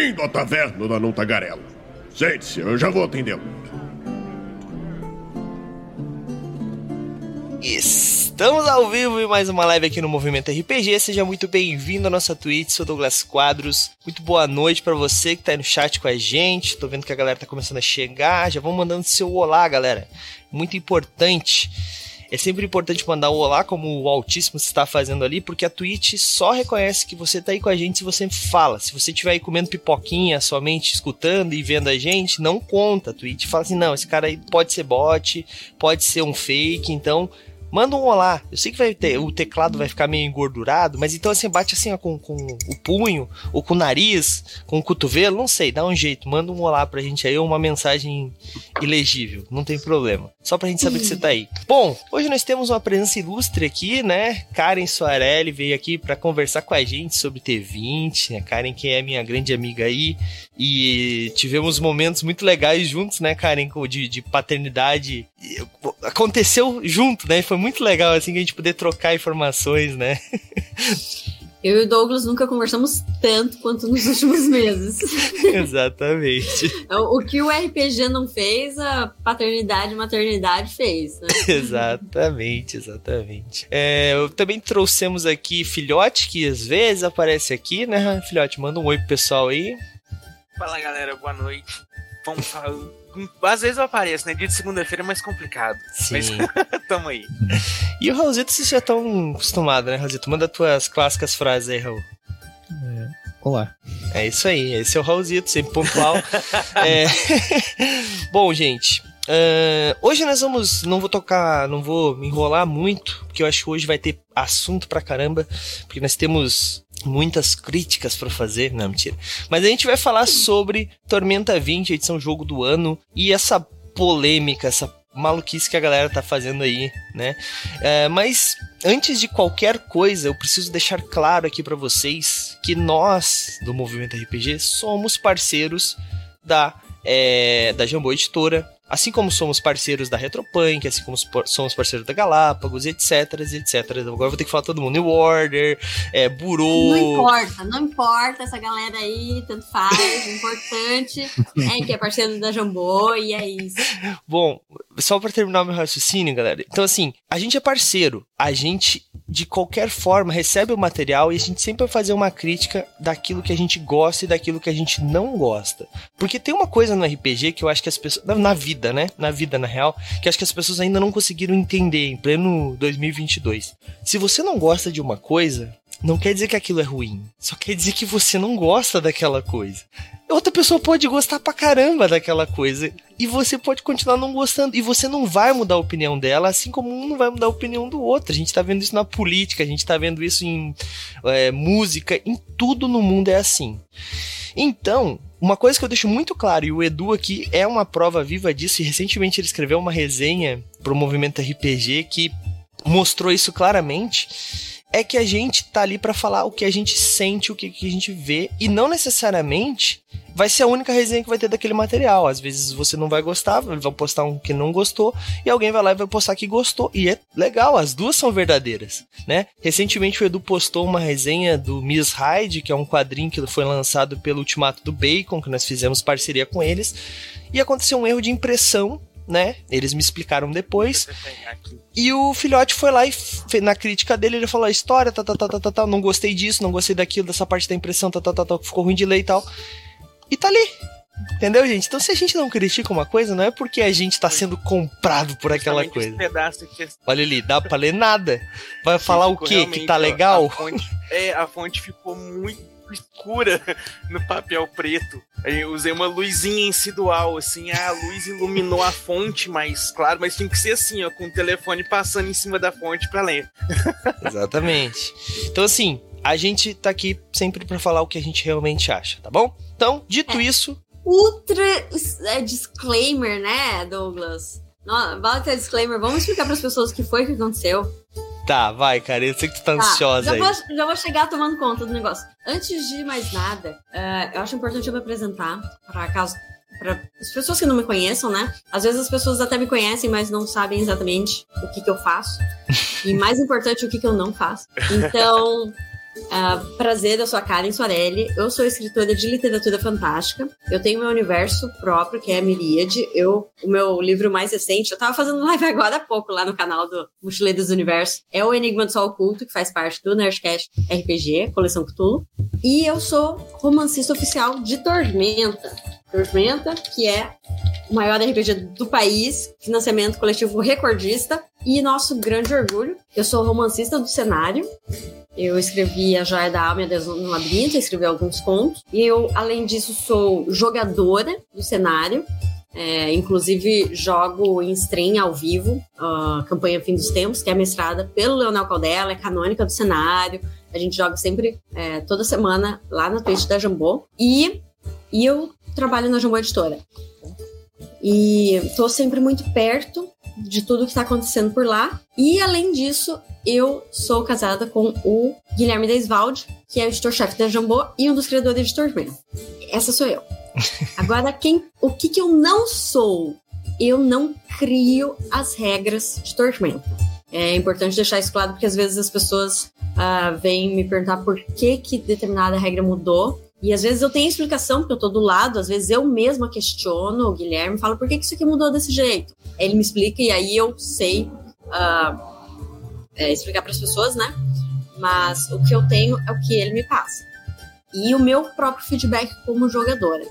Bem-vindo à taverna da Não Tagarela. Sente-se, eu já vou atendê-lo. Estamos ao vivo em mais uma live aqui no Movimento RPG. Seja muito bem-vindo à nossa Twitch. Sou Douglas Quadros. Muito boa noite para você que tá aí no chat com a gente. Tô vendo que a galera tá começando a chegar. Já vão mandando seu olá, galera. Muito importante. É sempre importante mandar o olá, como o Altíssimo está fazendo ali, porque a Twitch só reconhece que você tá aí com a gente se você fala. Se você estiver aí comendo pipoquinha, somente escutando e vendo a gente, não conta. A Twitch fala assim: não, esse cara aí pode ser bot, pode ser um fake, então manda um olá. Eu sei que vai ter, o teclado vai ficar meio engordurado, mas então assim, bate assim ó, com, com o punho, ou com o nariz, com o cotovelo, não sei, dá um jeito. Manda um olá pra gente aí, ou uma mensagem ilegível, não tem problema. Só pra gente saber que você tá aí. Bom, hoje nós temos uma presença ilustre aqui, né? Karen Soarelli veio aqui para conversar com a gente sobre T20, né? Karen, que é minha grande amiga aí, e tivemos momentos muito legais juntos, né, Karen, de, de paternidade. Aconteceu junto, né? Foi muito legal, assim, que a gente poder trocar informações, né? Eu e o Douglas nunca conversamos tanto quanto nos últimos meses. Exatamente. O que o RPG não fez, a paternidade e maternidade fez, né? exatamente, exatamente. É, também trouxemos aqui Filhote, que às vezes aparece aqui, né? Filhote, manda um oi pro pessoal aí. Fala galera, boa noite. Vamos falar às vezes eu apareço, né? Dia de segunda-feira é mais complicado. Sim. Mas tamo aí. E o Raulzito, vocês já estão acostumados, né, Raulzito? Manda tuas clássicas frases aí, Raul. É, olá. É isso aí, esse é o Raulzito, sempre pontual. é... Bom, gente, Uh, hoje nós vamos. Não vou tocar. Não vou me enrolar muito, porque eu acho que hoje vai ter assunto pra caramba. Porque nós temos muitas críticas para fazer. Não, mentira. Mas a gente vai falar sobre Tormenta 20, edição jogo do ano, e essa polêmica, essa maluquice que a galera tá fazendo aí, né? É, mas antes de qualquer coisa, eu preciso deixar claro aqui para vocês que nós do Movimento RPG somos parceiros da é, da Jambô Editora, Assim como somos parceiros da Retropunk, assim como somos parceiros da Galápagos, etc, etc. Agora vou ter que falar todo mundo. New Order, é, Burô... Não importa, não importa essa galera aí, tanto faz. O importante é que é parceiro da Jambô e é isso. Bom, só para terminar o meu raciocínio, galera. Então, assim, a gente é parceiro. A gente, de qualquer forma, recebe o material e a gente sempre vai fazer uma crítica daquilo que a gente gosta e daquilo que a gente não gosta. Porque tem uma coisa no RPG que eu acho que as pessoas... Na vida, vida, né? Na vida, na real, que acho que as pessoas ainda não conseguiram entender em pleno 2022. Se você não gosta de uma coisa, não quer dizer que aquilo é ruim. Só quer dizer que você não gosta daquela coisa. Outra pessoa pode gostar pra caramba daquela coisa. E você pode continuar não gostando. E você não vai mudar a opinião dela, assim como um não vai mudar a opinião do outro. A gente tá vendo isso na política, a gente tá vendo isso em é, música, em tudo no mundo é assim. Então, uma coisa que eu deixo muito claro, e o Edu aqui é uma prova viva disso, e recentemente ele escreveu uma resenha pro movimento RPG que mostrou isso claramente, é que a gente tá ali para falar o que a gente sente, o que, que a gente vê, e não necessariamente vai ser a única resenha que vai ter daquele material. Às vezes você não vai gostar, vão postar um que não gostou, e alguém vai lá e vai postar que gostou. E é legal, as duas são verdadeiras, né? Recentemente o Edu postou uma resenha do Miss Hyde, que é um quadrinho que foi lançado pelo Ultimato do Bacon, que nós fizemos parceria com eles, e aconteceu um erro de impressão né? Eles me explicaram depois. E o filhote foi lá e na crítica dele ele falou a história, tá, tá, tá, tá, tá, tá, não gostei disso, não gostei daquilo, dessa parte da impressão, tá, tá, tá, tá ficou ruim de ler e tal. E tá ali. Entendeu, gente? Então, se a gente não critica uma coisa, não é porque a gente tá sendo comprado por aquela coisa. Que... Olha ali, dá pra ler nada. Vai falar o quê? Que tá legal? A fonte, é, a fonte ficou muito escura no papel preto. Aí eu usei uma luzinha incidual, assim, a luz iluminou a fonte mais claro, mas tinha que ser assim, ó, com o telefone passando em cima da fonte para ler. Exatamente. Então, assim, a gente tá aqui sempre para falar o que a gente realmente acha, tá bom? Então, dito é. isso. Ultra é, disclaimer, né, Douglas? Bota disclaimer, vamos explicar para as pessoas o que foi que aconteceu. Tá, vai, cara. Eu sei que tu tá, tá ansiosa já aí. Vou, já vou chegar tomando conta do negócio. Antes de mais nada, uh, eu acho importante eu me apresentar, para caso. Para as pessoas que não me conheçam, né? Às vezes as pessoas até me conhecem, mas não sabem exatamente o que, que eu faço. e mais importante, o que, que eu não faço. Então, Uh, prazer, eu sou a Karen Soarelli, eu sou escritora de literatura fantástica. Eu tenho meu universo próprio, que é a Miríade. Eu, o meu livro mais recente, eu tava fazendo live agora há pouco lá no canal do Mochileiros do Universo, é o Enigma do Sol Oculto, que faz parte do Nerdcast RPG, coleção Cthulhu. E eu sou romancista oficial de Tormenta. Tormenta, que é o maior RPG do país, financiamento coletivo recordista e nosso grande orgulho. Eu sou romancista do cenário. Eu escrevi A Joia da Alma e a Deus no Labirinto, escrevi alguns contos. E eu, além disso, sou jogadora do cenário. É, inclusive, jogo em stream ao vivo, a campanha Fim dos Tempos, que é mestrada pelo Leonel Caldela, é canônica do cenário. A gente joga sempre, é, toda semana, lá na Twitch da Jambô. E, e eu trabalho na Jambô Editora. E estou sempre muito perto de tudo que está acontecendo por lá. E além disso, eu sou casada com o Guilherme Deisvalde, que é o editor-chefe da Jambô e um dos criadores de Tormenta. Essa sou eu. Agora, quem, o que, que eu não sou? Eu não crio as regras de Tormenta. É importante deixar isso claro, porque às vezes as pessoas uh, vêm me perguntar por que, que determinada regra mudou. E às vezes eu tenho explicação, porque eu tô do lado, às vezes eu mesma questiono o Guilherme, falo por que, isso aqui mudou desse jeito. Ele me explica e aí eu sei uh, é, explicar para as pessoas, né? Mas o que eu tenho é o que ele me passa. E o meu próprio feedback como jogadora.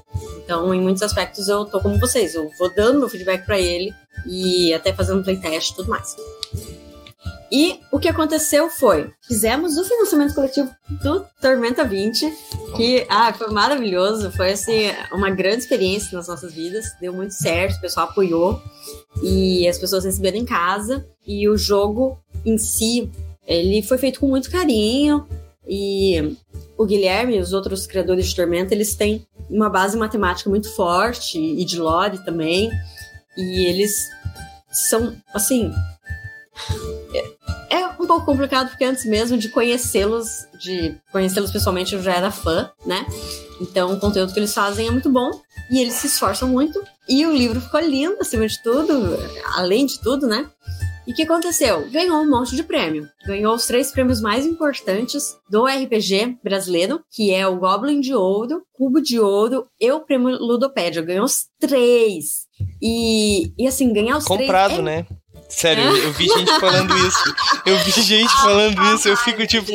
Então, em muitos aspectos, eu tô como vocês. Eu vou dando meu feedback para ele e até fazendo playtest e tudo mais. E o que aconteceu foi, fizemos o financiamento coletivo do Tormenta 20, que ah, foi maravilhoso, foi assim, uma grande experiência nas nossas vidas, deu muito certo, o pessoal apoiou e as pessoas receberam em casa e o jogo em si, ele foi feito com muito carinho e o Guilherme e os outros criadores de Tormenta, eles têm uma base matemática muito forte e de lore também, e eles são, assim, é um pouco complicado porque antes mesmo de conhecê-los, de conhecê-los pessoalmente, eu já era fã, né? Então o conteúdo que eles fazem é muito bom e eles se esforçam muito. E o livro ficou lindo, acima de tudo, além de tudo, né? E o que aconteceu? Ganhou um monte de prêmio. Ganhou os três prêmios mais importantes do RPG brasileiro, que é o Goblin de Ouro, Cubo de Ouro e o Prêmio Ludopédia. Ganhou os três. E, e assim, ganhar os Comprado, três. Comprado, é... né? Sério, eu, eu vi gente falando isso. Eu vi gente falando isso. Eu fico tipo,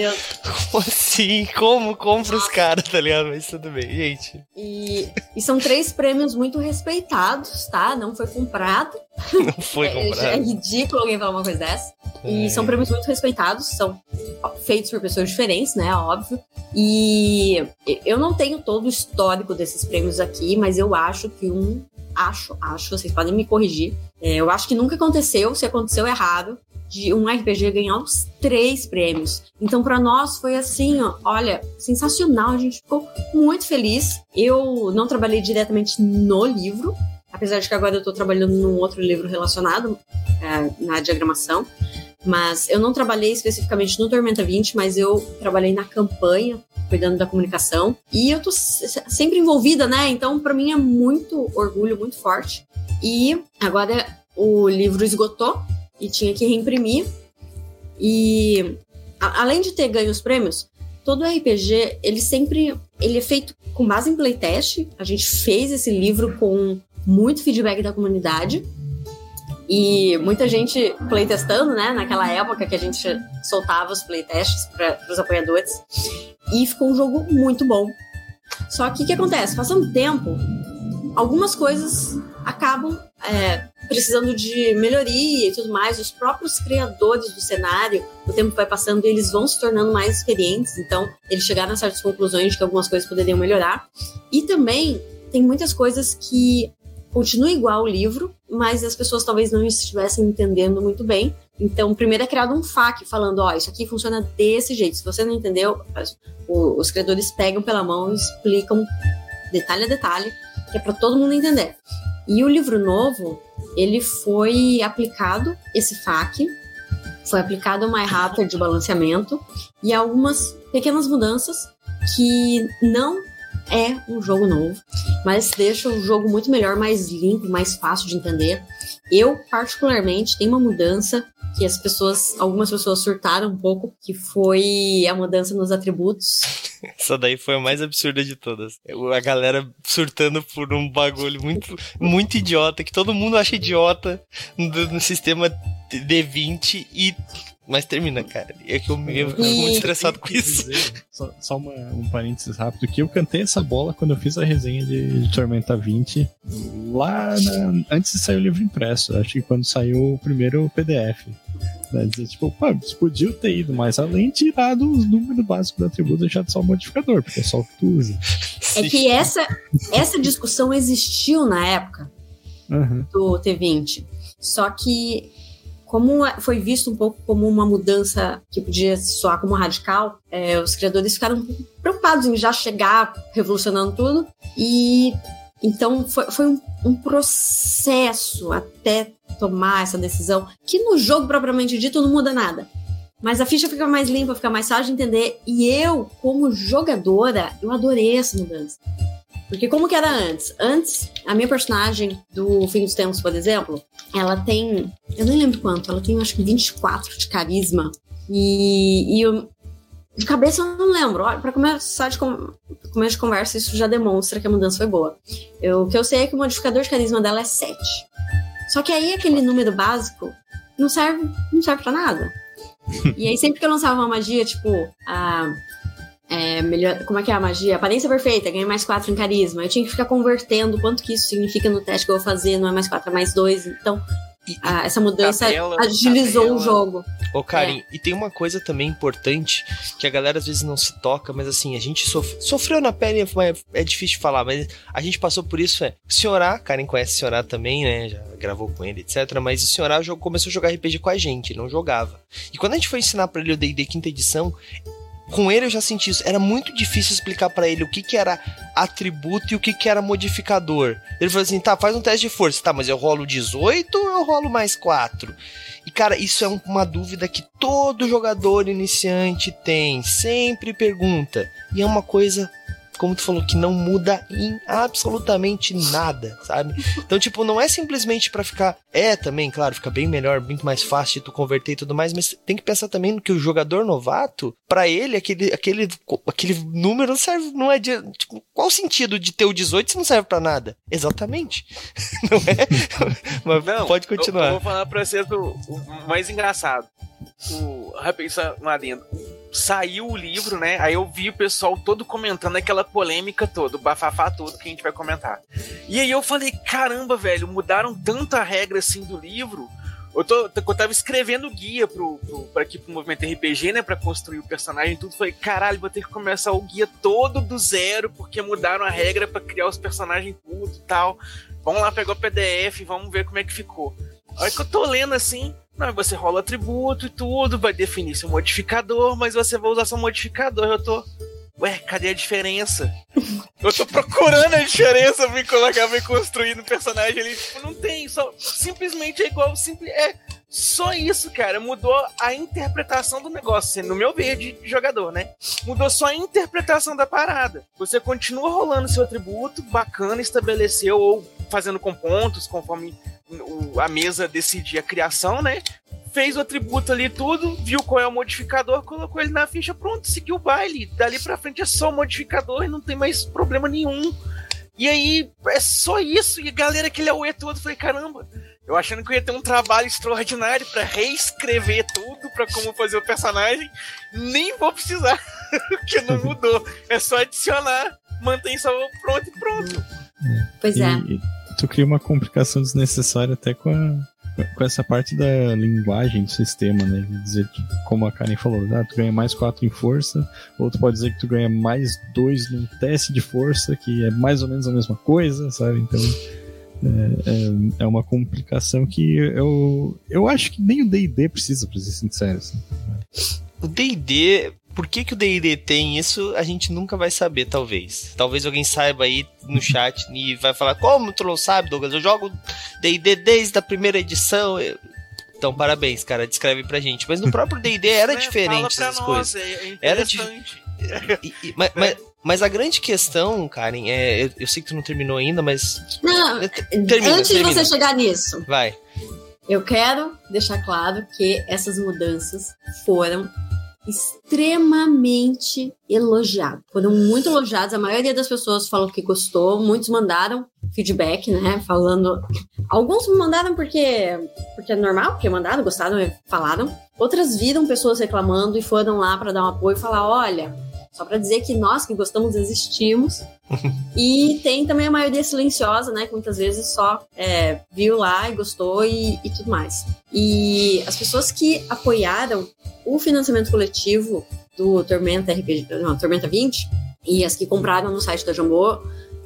como assim? Como compra os caras, tá ligado? Mas tudo bem, gente. E, e são três prêmios muito respeitados, tá? Não foi comprado. Não foi comprado. É, é ridículo alguém falar uma coisa dessa. E é. são prêmios muito respeitados, são feitos por pessoas diferentes, né? Óbvio. E eu não tenho todo o histórico desses prêmios aqui, mas eu acho que um acho, acho, vocês podem me corrigir. É, eu acho que nunca aconteceu, se aconteceu errado, de um RPG ganhar os três prêmios. Então, para nós foi assim, ó, olha, sensacional, a gente ficou muito feliz. Eu não trabalhei diretamente no livro, apesar de que agora eu estou trabalhando num outro livro relacionado é, na diagramação. Mas eu não trabalhei especificamente no Tormenta 20, mas eu trabalhei na campanha, cuidando da comunicação. E eu tô sempre envolvida, né? Então, para mim é muito orgulho, muito forte. E agora o livro esgotou e tinha que reimprimir. E a, além de ter ganho os prêmios, todo RPG, ele sempre ele é feito com base em playtest. A gente fez esse livro com muito feedback da comunidade. E muita gente playtestando, né? Naquela época que a gente soltava os playtests para os apoiadores. E ficou um jogo muito bom. Só que o que acontece? Passando tempo, algumas coisas acabam é, precisando de melhoria e tudo mais. Os próprios criadores do cenário, o tempo vai passando e eles vão se tornando mais experientes. Então, eles chegaram a certas conclusões de que algumas coisas poderiam melhorar. E também tem muitas coisas que continua igual o livro, mas as pessoas talvez não estivessem entendendo muito bem. Então, primeiro é criado um FAQ falando, ó, oh, isso aqui funciona desse jeito. Se você não entendeu, os criadores pegam pela mão e explicam detalhe a detalhe, que é para todo mundo entender. E o livro novo, ele foi aplicado, esse FAQ, foi aplicado uma errata de balanceamento e algumas pequenas mudanças que não é um jogo novo, mas deixa o jogo muito melhor, mais limpo, mais fácil de entender. Eu, particularmente, tenho uma mudança que as pessoas, algumas pessoas surtaram um pouco, que foi a mudança nos atributos. Essa daí foi a mais absurda de todas. A galera surtando por um bagulho muito, muito idiota, que todo mundo acha idiota no, no sistema D20 e mas termina, cara. É que eu me eu fico muito estressado com isso. Só, só uma, um parênteses rápido, que eu cantei essa bola quando eu fiz a resenha de, de Tormenta 20, lá na, antes de sair o livro impresso. Acho que quando saiu o primeiro PDF. Né, dizer, tipo, pô, podia ter ido mais além tirado os números básicos do atributo e deixado só o modificador, porque é só o que tu usa. É que essa, essa discussão existiu na época Uhum. do T20. Só que, como é- foi visto um pouco como uma mudança que podia soar como radical, é, os criadores ficaram preocupados em já chegar revolucionando tudo. E então foi, foi um, um processo até tomar essa decisão, que no jogo propriamente dito não muda nada. Mas a ficha fica mais limpa, fica mais fácil de entender. E eu, como jogadora, eu adorei essa mudança. Porque como que era antes? Antes, a minha personagem do Fim dos Tempos, por exemplo, ela tem. Eu nem lembro quanto, ela tem acho que 24 de carisma. E, e eu, de cabeça eu não lembro. Olha, pra começar de, com, começo de conversa, isso já demonstra que a mudança foi boa. Eu, o que eu sei é que o modificador de carisma dela é 7. Só que aí aquele número básico não serve, não serve pra nada. e aí sempre que eu lançava uma magia, tipo, a. É, melhor, como é que é a magia? Aparência perfeita, ganha mais 4 em carisma. Eu tinha que ficar convertendo quanto que isso significa no teste que eu vou fazer, não é mais 4, é mais 2. Então, a- essa mudança Tabela, agilizou tabela. o jogo. Ô, Karim, e tem uma coisa também importante que a galera às vezes não se toca, mas assim, a gente sof- sofreu na pele, mas é difícil de falar, mas a gente passou por isso, é. O Senhorá, Karen conhece o Senhorá também, né? Já gravou com ele, etc. Mas o Senhorá começou a jogar RPG com a gente, ele não jogava. E quando a gente foi ensinar pra ele o D&D quinta edição, com ele eu já senti isso. Era muito difícil explicar pra ele o que que era atributo e o que que era modificador. Ele falou assim, tá, faz um teste de força. Tá, mas eu rolo 18 ou eu rolo mais 4? E, cara, isso é um- uma dúvida que todo jogador iniciante tem. Sempre pergunta. E é uma coisa, como tu falou, que não muda em absolutamente nada, sabe? Então, tipo, não é simplesmente pra ficar. É também, claro, fica bem melhor, muito mais fácil de tu converter e tudo mais, mas tem que pensar também no que o jogador novato, pra ele, aquele, aquele, aquele número não serve, não é de. Tipo, qual o sentido de ter o 18 se não serve pra nada? Exatamente. não é? Mas Não, pode eu- continuar. Eu, vou falar pra vocês o, o mais engraçado. O, rapidinho, só um adendo. Saiu o livro, né? Aí eu vi o pessoal todo comentando aquela polêmica toda, o bafafá todo que a gente vai comentar. E aí eu falei, caramba, velho, mudaram tanta regra assim do livro. Eu, tô, eu tava escrevendo guia pro, pro, pra aqui pro movimento RPG, né? Pra construir o personagem e tudo. Falei, caralho, vou ter que começar o guia todo do zero, porque mudaram a regra pra criar os personagens tudo e tal. Vamos lá pegar o PDF, vamos ver como é que ficou. A hora que eu tô lendo assim, não, você rola atributo e tudo, vai definir seu modificador, mas você vai usar seu modificador. Eu tô. Ué, cadê a diferença? Eu tô procurando a diferença pra colocar, me construir no personagem ali. Tipo, não tem, só simplesmente é igual, simples, é só isso, cara. Mudou a interpretação do negócio, assim, no meu ver de jogador, né? Mudou só a interpretação da parada. Você continua rolando seu atributo, bacana, estabeleceu, ou fazendo com pontos, conforme o- a mesa decidir a criação, né? Fez o atributo ali tudo, viu qual é o modificador, colocou ele na ficha, pronto, seguiu o baile. Dali pra frente é só o modificador e não tem mais problema nenhum. E aí, é só isso. E a galera que leu o todo, falei, caramba, eu achando que eu ia ter um trabalho extraordinário pra reescrever tudo, pra como fazer o personagem. Nem vou precisar, porque não mudou. É só adicionar, mantém só o pronto e pronto. Pois E, é. e tu cria uma complicação desnecessária até com a com essa parte da linguagem do sistema, né? De dizer que, como a Karen falou, ah, tu ganha mais 4 em força, ou tu pode dizer que tu ganha mais 2 num teste de força, que é mais ou menos a mesma coisa, sabe? Então é, é, é uma complicação que eu, eu acho que nem o DD precisa, pra ser sincero. Assim. O D&D, por que, que o D&D tem isso, a gente nunca vai saber, talvez. Talvez alguém saiba aí no chat e vai falar, como tu não sabe, Douglas? Eu jogo D&D desde a primeira edição. Eu- Então, parabéns, cara, descreve pra gente. Mas no próprio D&D era Né? diferente Fala essas pra coisas. nós, é, é Era de- interessante. E- e- mas, mas- mas a grande questão, Karen, é, eu, eu sei que tu não terminou ainda, mas Não, termina, antes termina. de você chegar nisso, vai. Eu quero deixar claro que essas mudanças foram extremamente elogiadas. Foram muito elogiadas. A maioria das pessoas falou que gostou. Muitos mandaram feedback, né? Falando. Alguns mandaram porque, porque é normal, porque mandaram, gostaram falaram. Outras viram pessoas reclamando e foram lá para dar um apoio e falar: olha, só para dizer que nós que gostamos existimos. e tem também a maioria silenciosa, né? Que muitas vezes só é, viu lá e gostou e, e tudo mais. E as pessoas que apoiaram o financiamento coletivo do Tormenta RPG, não, Tormenta 20, e as que compraram no site da Jambô,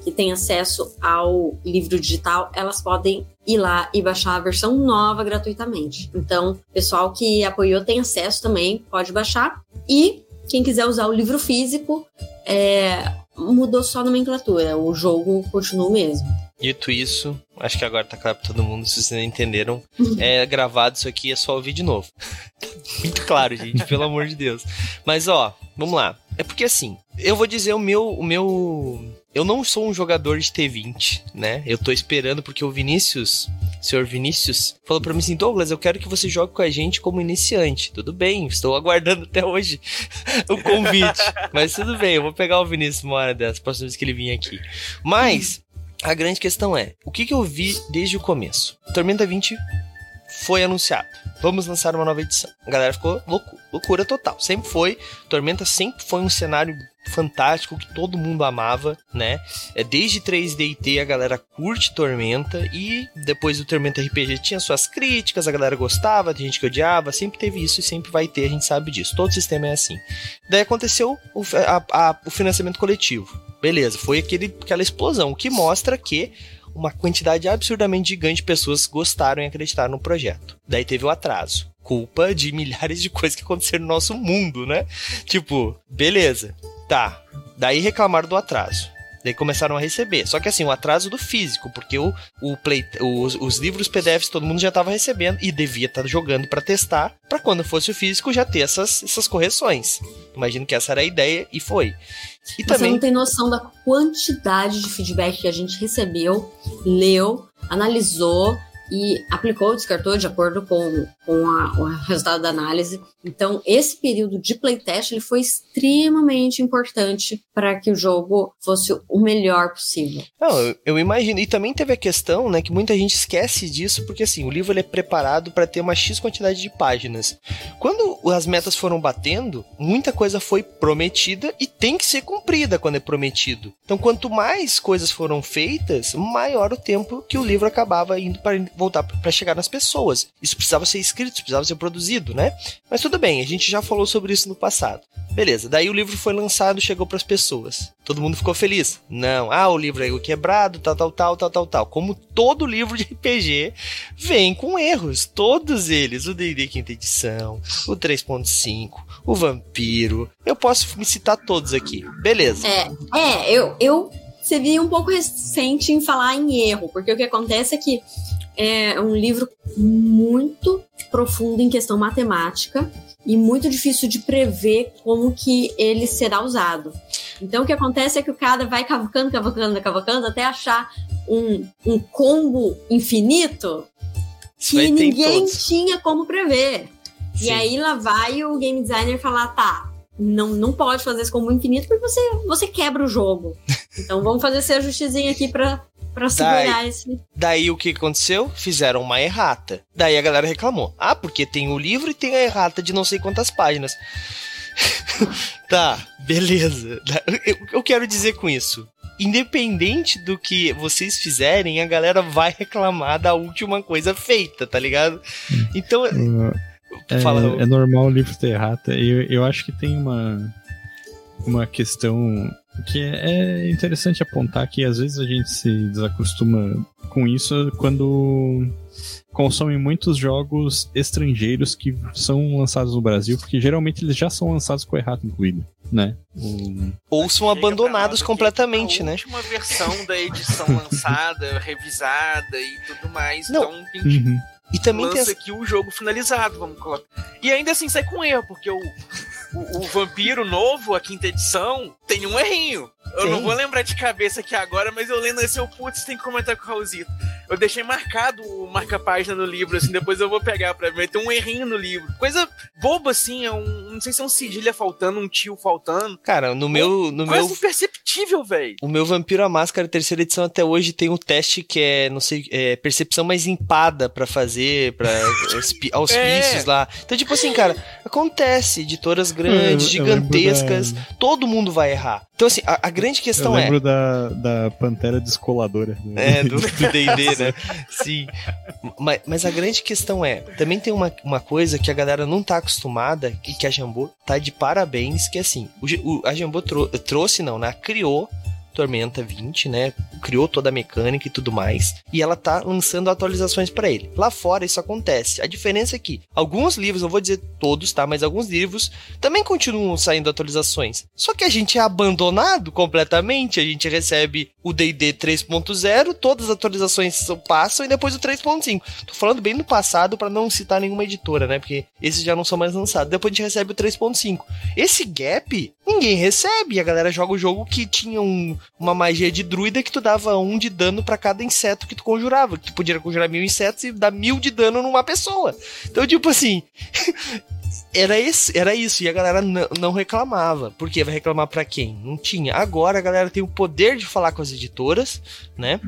que tem acesso ao livro digital, elas podem ir lá e baixar a versão nova gratuitamente. Então, pessoal que apoiou tem acesso também, pode baixar. E quem quiser usar o livro físico, é, mudou só a nomenclatura, o jogo continua o mesmo. Dito isso, acho que agora tá claro pra todo mundo, se vocês não entenderam, é gravado isso aqui, é só ouvir de novo. Muito claro, gente, pelo amor de Deus. Mas ó, vamos lá. É porque assim, eu vou dizer o meu, o meu eu não sou um jogador de T20, né? Eu tô esperando porque o Vinícius, senhor Vinícius, falou para mim assim: Douglas, eu quero que você jogue com a gente como iniciante. Tudo bem, estou aguardando até hoje o convite. Mas tudo bem, eu vou pegar o Vinícius uma hora dessa, próxima vez que ele vir aqui. Mas a grande questão é: o que, que eu vi desde o começo? Tormenta 20 foi anunciado. Vamos lançar uma nova edição. A galera ficou loucura, loucura total. Sempre foi. Tormenta sempre foi um cenário fantástico que todo mundo amava, né? É desde 3D a galera curte Tormenta e depois do Tormenta RPG tinha suas críticas, a galera gostava, tem gente que odiava, sempre teve isso e sempre vai ter, a gente sabe disso. Todo sistema é assim. Daí aconteceu o, a, a, o financiamento coletivo. Beleza, foi aquele, aquela explosão, que mostra que uma quantidade absurdamente gigante de pessoas gostaram e acreditaram no projeto. Daí teve o atraso. Culpa de milhares de coisas que aconteceram no nosso mundo, né? Tipo, beleza, tá. Daí reclamaram do atraso. Daí começaram a receber. Só que assim, o atraso do físico, porque o, o play, os, os livros PDFs todo mundo já estava recebendo e devia estar tá jogando para testar, para quando fosse o físico já ter essas, essas correções. Imagino que essa era a ideia e foi. E Você também... não tem noção da quantidade de feedback que a gente recebeu, leu, analisou e aplicou, descartou de acordo com, com a, o resultado da análise. Então, esse período de playtest ele foi extremamente importante para que o jogo fosse o melhor possível. Não, eu, eu, imagino. E também teve a questão, né, que muita gente esquece disso, porque assim, o livro ele é preparado para ter uma X quantidade de páginas. Quando as metas foram batendo, muita coisa foi prometida e tem que ser cumprida quando é prometido. Então, quanto mais coisas foram feitas, maior o tempo que o livro acabava indo para voltar para chegar nas pessoas. Isso precisava ser isso precisava ser produzido, né? Mas tudo bem, a gente já falou sobre isso no passado. Beleza, daí o livro foi lançado, chegou para as pessoas. Todo mundo ficou feliz. Não, ah, o livro é quebrado, tal, tal, tal, tal, tal, tal. Como todo livro de RPG vem com erros, todos eles, o D&D quinta edição, o 3.5, o Vampiro. Eu posso me citar todos aqui. Beleza. É, é, eu eu seria um pouco recente em falar em erro, porque o que acontece é que é um livro muito profundo em questão matemática e muito difícil de prever como que ele será usado. Então o que acontece é que o cara vai cavocando, cavocando, cavocando até achar um, um combo infinito que ninguém tinha como prever. Sim. E aí lá vai o game designer falar, tá, não, não pode fazer esse combo infinito porque você, você quebra o jogo. Então vamos fazer esse ajustezinho aqui para Pra segurar daí, esse. Daí o que aconteceu? Fizeram uma errata. Daí a galera reclamou. Ah, porque tem o livro e tem a errata de não sei quantas páginas. tá, beleza. Eu, eu quero dizer com isso independente do que vocês fizerem, a galera vai reclamar da última coisa feita, tá ligado? Então. É, Fala, é normal o livro ter errata. Eu, eu acho que tem uma, uma questão que é interessante apontar que às vezes a gente se desacostuma com isso quando consome muitos jogos estrangeiros que são lançados no Brasil, porque geralmente eles já são lançados com errado incluído, né? O... Ou são abandonados completamente, né? A última versão da edição lançada, revisada e tudo mais. Não. Então, a gente uhum. e também lança tem... aqui o jogo finalizado, vamos colocar. E ainda assim sai com erro, porque o, o, o, Vampiro novo, a quinta edição, tem um errinho. Eu não vou lembrar de cabeça aqui agora, mas eu lendo esse, eu, putz, tem que comentar com o Raulzito. Eu deixei marcado o marca-página no livro, assim, depois eu vou pegar pra ver. Tem um errinho no livro. Coisa boba, assim, é um. Não sei se é um cedilha faltando, um tio faltando. Cara, no meu. No Quase meu imperceptível, velho. O meu Vampiro à Máscara, terceira edição, até hoje tem um teste que é, não sei, é percepção mais empada pra fazer, pra auspícios lá. Então, tipo assim, cara, acontece, editoras grandes, Eu- eu lembro gigantescas, todo mundo vai errar. Então, assim, a, a grande Eu questão é. lembro da, da Pantera Descoladora. É, do D&D, né? Sim. Mas, mas a grande questão é, também tem uma, uma coisa que a galera não tá acostumada e que a Jambô tá de parabéns, que é assim, o, o- a Jambô trou- trouxe, não, né? Criou Tormenta 20, né? Criou toda a mecânica e tudo mais. E ela tá lançando atualizações pra ele. Lá fora isso acontece. A diferença é que alguns livros, não vou dizer todos, tá? Mas alguns livros também continuam saindo atualizações. Só que a gente é abandonado completamente. A gente recebe o D&D 3.0, todas as atualizações passam e depois o 3.5. Tô falando bem no passado pra não citar nenhuma editora, né? Porque esses já não são mais lançados. Depois a gente recebe o 3.5. Esse gap, ninguém recebe. A galera joga o jogo que tinha um- uma magia de druida que tu dava um de dano pra cada inseto que tu conjurava. Que tu podia conjurar mil insetos e dar mil de dano numa pessoa. Então, tipo assim. Era, esse, era isso, e a galera não, reclamava. Porque vai reclamar pra quem? Não tinha. Agora a galera tem o poder de falar com as editoras, né?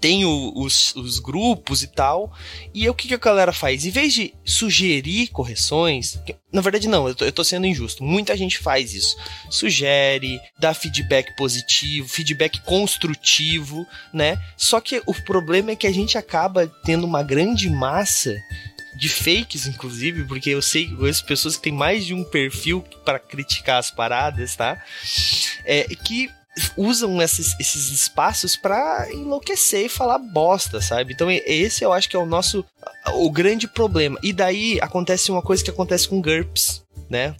Tem o- os, os grupos e tal. E o que, que a galera faz? Em vez de sugerir correções, que- na verdade não, eu tô, eu tô sendo injusto. Muita gente faz isso. Sugere, dá feedback positivo, feedback construtivo, né? Só que o problema é que a gente acaba tendo uma grande massa de fakes, inclusive, porque eu sei as pessoas que têm mais de um perfil para criticar as paradas, tá? É, que usam esses, esses espaços pra enlouquecer e falar bosta, sabe? Então esse eu acho que é o nosso o grande problema. E daí acontece uma coisa que acontece com GURPS, né?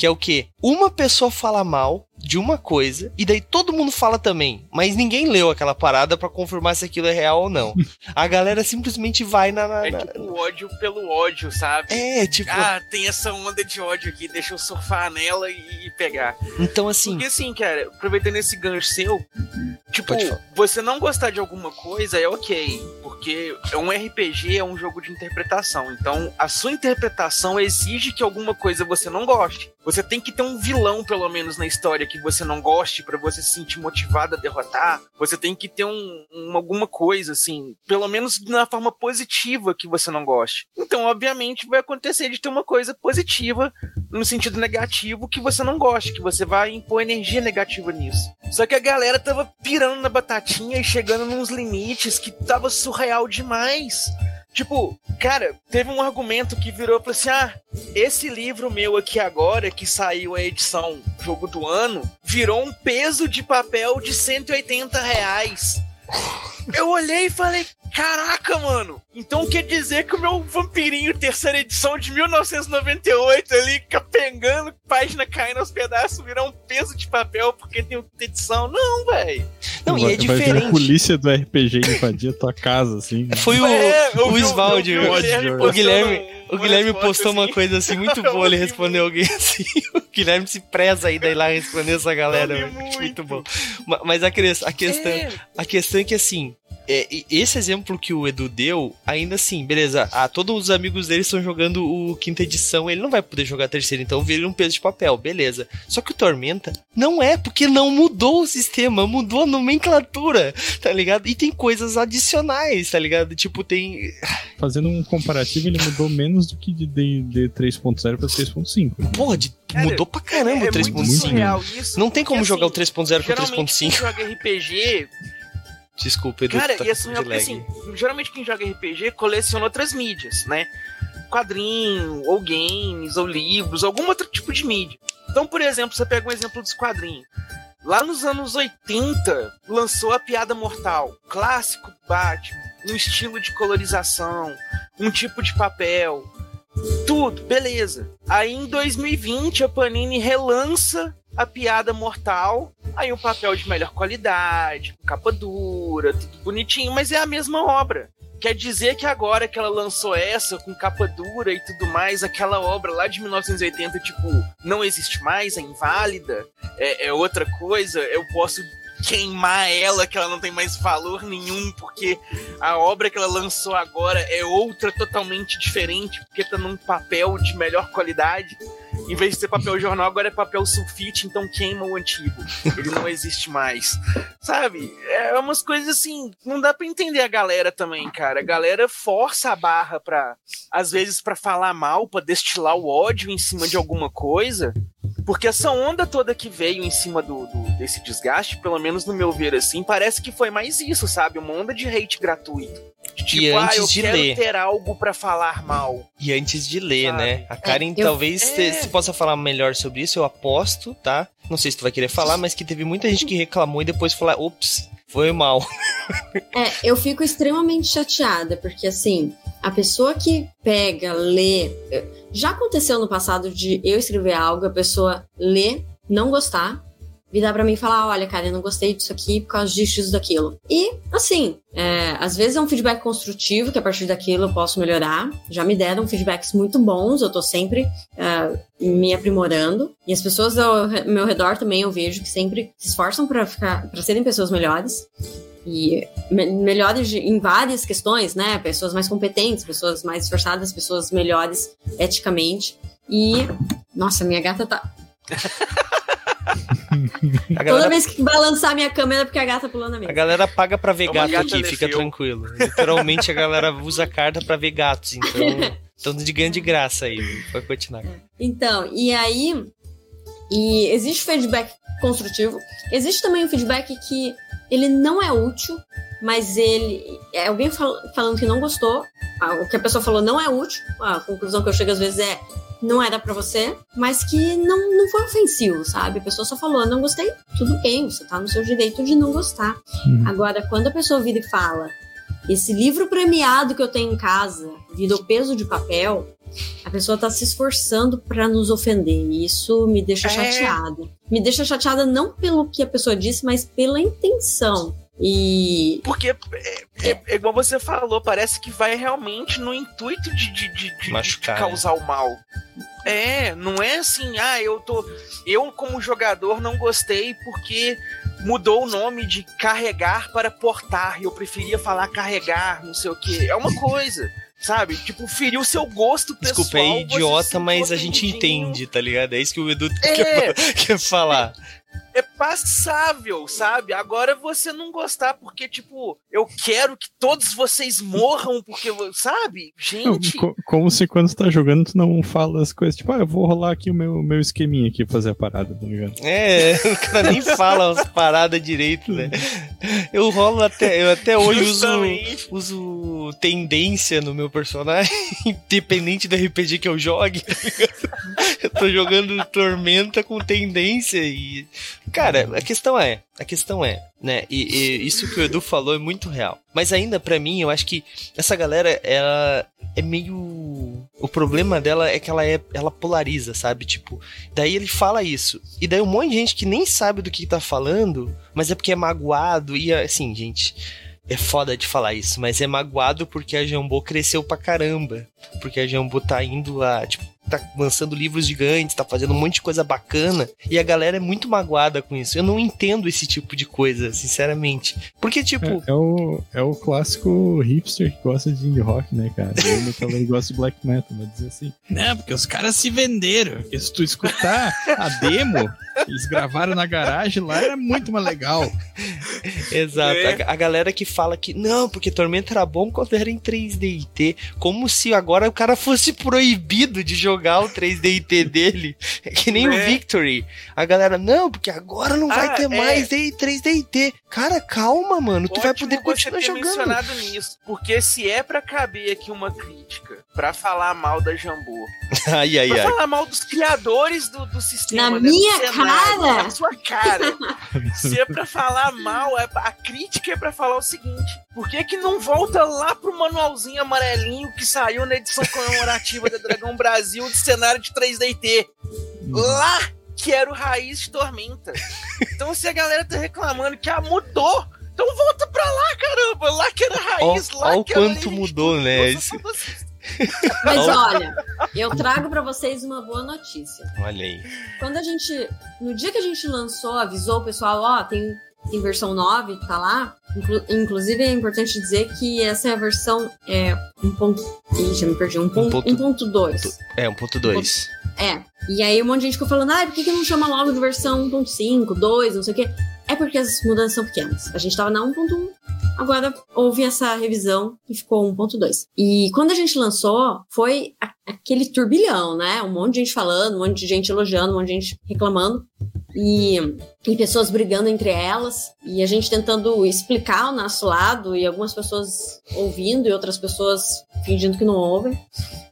Que é o quê? Uma pessoa fala mal de uma coisa e daí todo mundo fala também, mas ninguém leu aquela parada pra confirmar se aquilo é real ou não. A galera simplesmente vai na, na- É na- tipo o ódio pelo ódio, sabe? é, tipo, Ah, tem essa onda de ódio aqui, deixa eu surfar nela e, pegar. então assim, Porque assim, cara, aproveitando esse gancho seu, tipo, você não gostar de alguma coisa é ok, porque um RPG, é um jogo de interpretação. Então, a sua interpretação exige que alguma coisa você não goste. Você tem que ter um vilão, pelo menos, na história que você não goste pra você se sentir motivado a derrotar. Você tem que ter um, um- alguma coisa, assim, pelo menos na forma positiva que você não goste. Então, obviamente, vai acontecer de ter uma coisa positiva no sentido negativo que você não gosta, que você vai impor energia negativa nisso. Só que a galera tava pirando na batatinha e chegando nos limites que tava surreal demais. Tipo, cara, teve um argumento que virou falou assim: ah, esse livro meu aqui agora, que saiu a edição Jogo do Ano, virou um peso de papel de 180 reais. Eu olhei e falei, caraca, mano. Então quer dizer que o meu vampirinho terceira edição de 1998 ali, capengando, página caindo aos pedaços, virou um peso de papel porque tem outra edição. Não, velho. não, e é vai ver a diferente. polícia do RPG invadir a tua casa, assim. Foi o, É, o vi o- Guilherme o Guilherme, postou fotos uma assim. coisa assim muito boa, ele respondeu alguém assim. O Guilherme se preza aí daí lá responder essa galera. Vi velho. muito. muito. bom. Ma- Mas a, a questão, É, a questão é que assim, esse exemplo que o Edu deu, ainda assim, beleza, ah, todos os amigos dele estão jogando o quinta edição, ele não vai poder jogar a terceira, então vira um peso de papel, beleza. Só que o Tormenta não é, porque não mudou o sistema, mudou a nomenclatura, tá ligado? E tem coisas adicionais, tá ligado? Tipo, tem. Fazendo um comparativo, ele mudou menos do que de D&D 3.0 pra 3.5. Porra, de- Cara, mudou pra caramba é, o é muito 3.5. surreal isso. Não tem como porque, jogar o assim, 3.0 com o Geralmente quem 3.5. joga RPG, Desculpa, Edu. cara, tá e assim, com delay. assim, geralmente quem joga RPG coleciona outras mídias, né? Quadrinho, ou games, ou livros, algum outro tipo de mídia. Então, por exemplo, você pega um exemplo dos quadrinhos. Lá nos anos 80, lançou a Piada Mortal, clássico Batman, um estilo de colorização, um tipo de papel, tudo, beleza. Aí em 2020 a Panini relança a Piada Mortal, aí um papel de melhor qualidade, capa dura, tudo bonitinho, mas é a mesma obra. Quer dizer que agora que ela lançou essa, com capa dura e tudo mais, aquela obra lá de 1980, tipo, não existe mais, é inválida, é, é outra coisa, eu posso queimar ela, que ela não tem mais valor nenhum, porque a obra que ela lançou agora é outra totalmente diferente, porque tá num papel de melhor qualidade. Em vez de ser papel jornal, agora é papel sulfite, então queima o antigo. Ele não existe mais. Sabe? É umas coisas assim, não dá para entender a galera também, cara. A galera força a barra pra, às vezes, para falar mal, para destilar o ódio em cima de alguma coisa. Porque essa onda toda que veio em cima do, do, desse desgaste, pelo menos no meu ver assim, parece que foi mais isso, sabe? Uma onda de hate gratuito. De, tipo, e antes ah, eu de quero ler. ter algo para falar mal. E antes de ler, Sabe? né? A Karen eu- talvez É. se possa falar melhor sobre isso, eu aposto, tá? Não sei se tu vai querer falar, mas que teve muita gente que reclamou e depois falar, ops, foi mal. É, eu fico extremamente chateada, porque assim, a pessoa que pega, lê. Já aconteceu no passado de eu escrever algo, a pessoa lê, não gostar, virar pra mim e falar: olha, cara, eu não gostei disso aqui por causa disso, daquilo. E, assim, é, às vezes é um feedback construtivo, que a partir daquilo eu posso melhorar. Já me deram feedbacks muito bons, eu tô sempre é, me aprimorando. E as pessoas ao meu redor também eu vejo que sempre se esforçam pra ficar, para serem pessoas melhores. E me- melhores em várias questões, né? Pessoas mais competentes, pessoas mais esforçadas, pessoas melhores eticamente. E, nossa, minha gata tá. A Toda galera, vez que balançar minha câmera é porque a gata pulou na a minha. galera paga pra ver É gato aqui, fica tranquilo. Literalmente a galera usa carta pra ver gatos, então. Estão de ganho de graça aí. Pode continuar. Então, e aí. E existe feedback construtivo. Existe também um feedback que ele não é útil, mas ele. É alguém fal- falando que não gostou. ah, O que a pessoa falou não é útil. A conclusão que eu chego às vezes é. Não era pra você, mas que não, não foi ofensivo, sabe? A pessoa só falou, não gostei, tudo bem, você tá no seu direito de não gostar. Uhum. Agora, quando a pessoa vira e fala, esse livro premiado que eu tenho em casa virou peso de papel, a pessoa tá se esforçando pra nos ofender. E isso me deixa É. chateada. Me deixa chateada não pelo que a pessoa disse, mas pela intenção. E Porque é, é- é igual você falou, parece que vai realmente no intuito de, de, de- de- Machucar, de causar o mal. É, não é assim, ah, eu tô. Eu, como jogador, não gostei porque mudou o nome de carregar para portar. E eu preferia falar carregar, não sei o que. É uma coisa. Sabe? Tipo, feriu seu gosto pessoal. Desculpa, é idiota, mas a gente entende, tá ligado? É isso que o Edu É. quer, quer falar. é passável, sabe? Agora você não gostar porque, tipo, eu quero que todos vocês morram porque, sabe? Não, Gente, co- como se quando tu tá jogando tu não fala as coisas, tipo, ah, eu vou rolar aqui o meu, meu esqueminha aqui pra fazer a parada, tá ligado? É, o cara nem fala as paradas direito, né? Eu rolo até, eu até hoje uso, uso tendência no meu personagem, independente do RPG que eu jogue. tá ligado? eu tô jogando Tormenta com tendência e. Cara, a questão é, a questão é, né? E, e isso que o Edu falou é muito real. Mas ainda pra mim, eu acho que essa galera, ela é meio. O problema dela é que ela é, ela polariza, sabe? Tipo, daí ele fala isso. E daí um monte de gente que nem sabe do que tá falando, mas é porque é magoado. E assim, gente, é foda de falar isso, mas é magoado porque a Jambô cresceu pra caramba. Porque a Jambô tá indo a, tipo, tá lançando livros gigantes, tá fazendo um monte de coisa bacana. E a galera é muito magoada com isso. Eu não entendo esse tipo de coisa, sinceramente. Porque, tipo, É, é o, é o clássico hipster que gosta de indie rock, né, cara? Ele também gosta de black metal, vai dizer assim. Não, porque os caras se venderam. Porque se tu escutar a demo, eles gravaram na garagem lá, era muito mais legal. Exato. É. A, a galera que fala que não, porque Tormenta era bom quando era em 3D e T. Como se agora o cara fosse proibido de jogar o 3D e T dele. É que nem o É. Victory. A galera, não, porque agora não vai Ah, ter é. mais 3D e T. Cara, calma, mano. Tu vai Ótimo poder você continuar ter jogando. mencionado nisso. Porque se é pra caber aqui uma crítica pra falar mal da Jambô, Ai, ai, pra ai. falar mal dos criadores do, do sistema, Na né, minha cenário, cara? Na sua cara. se é pra falar mal, é- a crítica é pra falar o seguinte: por que que não volta lá pro manualzinho amarelinho que saiu na edição comemorativa da Dragão Brasil de cenário de 3DT? Lá que era o raiz de Tormenta. Então se a galera tá reclamando que ah, mudou, Então volta pra lá, caramba! Lá que era raiz, lá Olha o que era quanto elite. mudou, né? Nossa. Mas olha, eu trago pra vocês uma boa notícia. Olha aí. Quando a gente. No dia que a gente lançou, avisou o pessoal, ó, tem, tem versão 9, tá lá. Inclu- inclusive é importante dizer que essa é a versão é, 1. Ponto, ih, já me perdi. 1.2. 1.2. É, 1.2. É. E aí um monte de gente ficou falando, ah, por que, que não chama logo de versão 1.5, 2, não sei o quê? É porque as mudanças são pequenas. A gente tava na 1.1, agora houve essa revisão e ficou 1.2. E quando a gente lançou, foi aquele turbilhão, né? Um monte de gente falando, um monte de gente elogiando, um monte de gente reclamando. E, e pessoas brigando entre elas, e a gente tentando explicar o nosso lado, e algumas pessoas ouvindo e outras pessoas fingindo que não ouvem.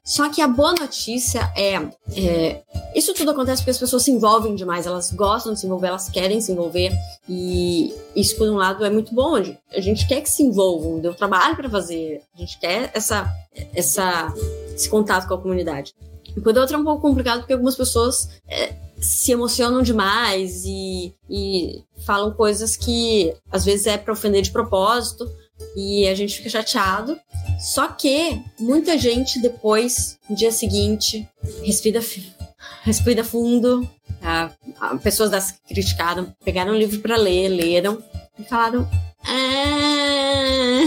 Só que a boa notícia é, é isso tudo acontece porque as pessoas se envolvem demais, elas gostam de se envolver, elas querem se envolver, e isso, por um lado, é muito bom. A gente quer que se envolvam, deu trabalho para fazer, a gente quer essa, essa, esse contato com a comunidade. E por outro é um pouco complicado porque algumas pessoas é, se emocionam demais e, e falam coisas que às vezes é para ofender de propósito e a gente fica chateado. Só que muita gente depois, no dia seguinte, respira, respira fundo. ah, ah, pessoas das que criticaram, pegaram o livro para ler, leram e falaram: Ah,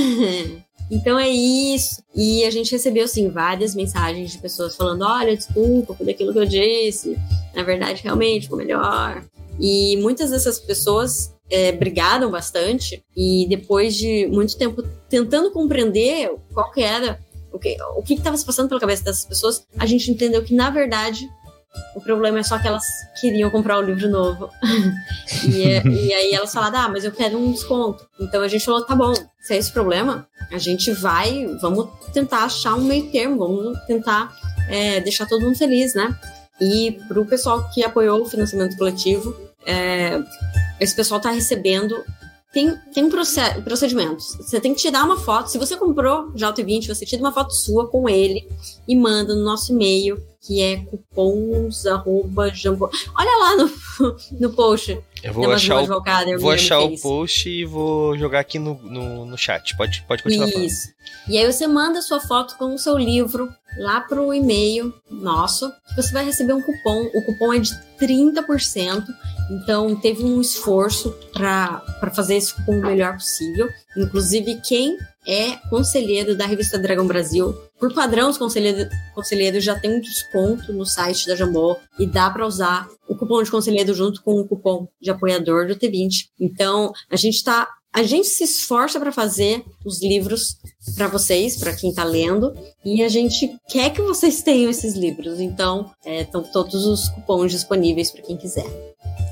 então é isso. E a gente recebeu, assim, várias mensagens de pessoas falando: olha, desculpa por aquilo que eu disse. Na verdade, realmente ficou melhor. E muitas dessas pessoas é, brigaram bastante. E depois de muito tempo tentando compreender qual que era, o que o que estava se passando pela cabeça dessas pessoas, a gente entendeu que, na verdade, o problema é só que elas queriam comprar o livro novo. e, e aí elas falaram, ah, mas eu quero um desconto. Então a gente falou, tá bom, se é esse o problema, a gente vai, vamos tentar achar um meio termo, vamos tentar é, deixar todo mundo feliz, né? E pro pessoal que apoiou o financiamento coletivo, é, esse pessoal tá recebendo. Tem, tem um proce- procedimento. Você tem que tirar uma foto. Se você comprou já o T20, você tira uma foto sua com ele e manda no nosso e-mail, que é cupons.jambo. Olha lá no, no post. Eu vou achar, o, vou achar o fez. post e vou jogar aqui no, no, no chat. Pode, pode continuar falando. Isso. E aí você manda sua foto com o seu livro lá pro e-mail nosso. Você vai receber um cupom. O cupom é de 30%. Então teve um esforço para fazer esse cupom o melhor possível. Inclusive, quem é conselheiro da revista Dragão Brasil, por padrão, os conselheiros, conselheiros já tem um desconto no site da Jambô e dá para usar o cupom de conselheiro junto com o cupom de apoiador do T20. Então, a gente tá a gente se esforça para fazer os livros para vocês, para quem tá lendo, e a gente quer que vocês tenham esses livros. Então, estão todos os cupons disponíveis para quem quiser.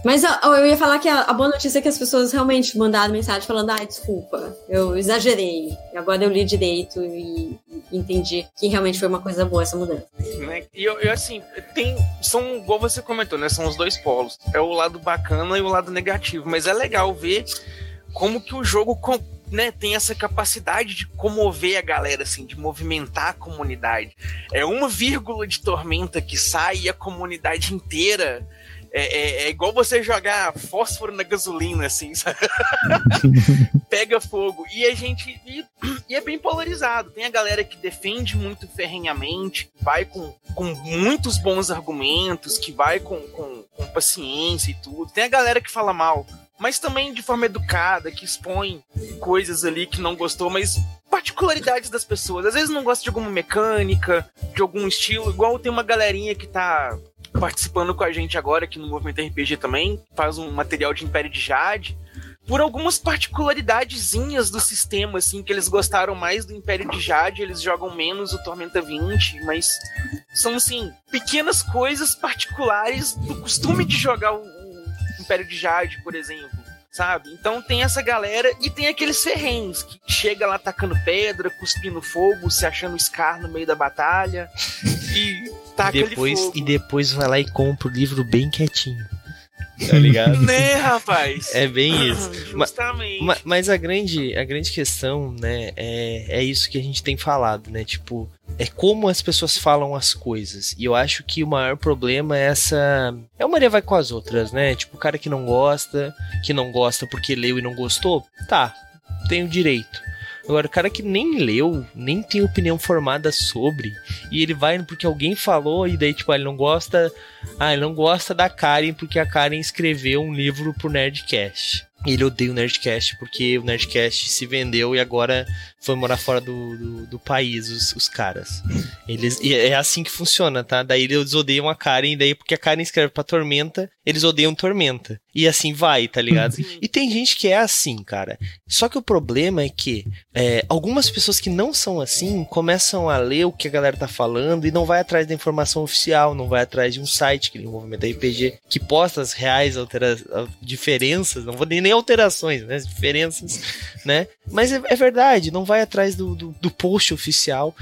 Mas ó, eu ia falar que a, a boa notícia é que as pessoas realmente mandaram mensagem falando: ai, desculpa, eu exagerei. Agora eu li direito e, e entendi que realmente foi uma coisa boa essa mudança. né? E eu, eu, assim, tem. São, igual você comentou, né? São os dois polos. É o lado bacana e o lado negativo. Mas é legal ver como que o jogo com- né, tem essa capacidade de comover a galera, assim, de movimentar a comunidade. É uma vírgula de tormenta que sai e a comunidade inteira. É, é- é igual você jogar fósforo na gasolina, assim, sabe? Pega fogo. E a gente. E, e é bem polarizado. Tem a galera que defende muito ferrenhamente, que vai com, com muitos bons argumentos, que vai com, com, com paciência e tudo. Tem a galera que fala mal, mas também de forma educada, que expõe coisas ali que não gostou, mas particularidades das pessoas. Às vezes não gosta de alguma mecânica, de algum estilo, igual tem uma galerinha que tá participando com a gente agora aqui no Movimento RPG também, faz um material de Império de Jade por algumas particularidadezinhas do sistema, assim, que eles gostaram mais do Império de Jade, eles jogam menos o Tormenta 20, mas são, assim, pequenas coisas particulares do costume de jogar o, Império de Jade, por exemplo, sabe? Então tem essa galera e tem aqueles ferrenhos que chega lá tacando pedra, cuspindo fogo, se achando Scar no meio da batalha e taca E depois, e depois vai lá e compra o livro bem quietinho. Tá ligado? Né, rapaz? É bem isso. Ma- Justamente. Ma- Mas a grande, a grande questão, né, é, é isso que a gente tem falado, né? Tipo, é como as pessoas falam as coisas. E eu acho que o maior problema é essa. É o Maria vai com as outras, né? Tipo, o cara que não gosta, que não gosta porque leu e não gostou, tá. tem o direito. Agora, o cara que nem leu, nem tem opinião formada sobre, e ele vai porque alguém falou, e daí, tipo, ele não gosta. Ah, ele não gosta da Karen porque a Karen escreveu um livro pro Nerdcast. Ele odeia o Nerdcast porque o Nerdcast se vendeu e agora foi morar fora do, do, do país, os, os, caras. Eles, e é assim que funciona, tá? Daí eles odeiam a Karen, daí porque a Karen escreve pra Tormenta, eles odeiam Tormenta. E assim vai, tá ligado? E tem gente que é assim, cara. Só que o problema é que é, algumas pessoas que não são assim começam a ler o que a galera tá falando e não vai atrás da informação oficial, não vai atrás de um site, que nem o Movimento RPG, que posta as reais altera diferenças, não vou nem nem alterações, né? Diferenças, né? Mas é, é verdade, não vai atrás do, do, do post oficial.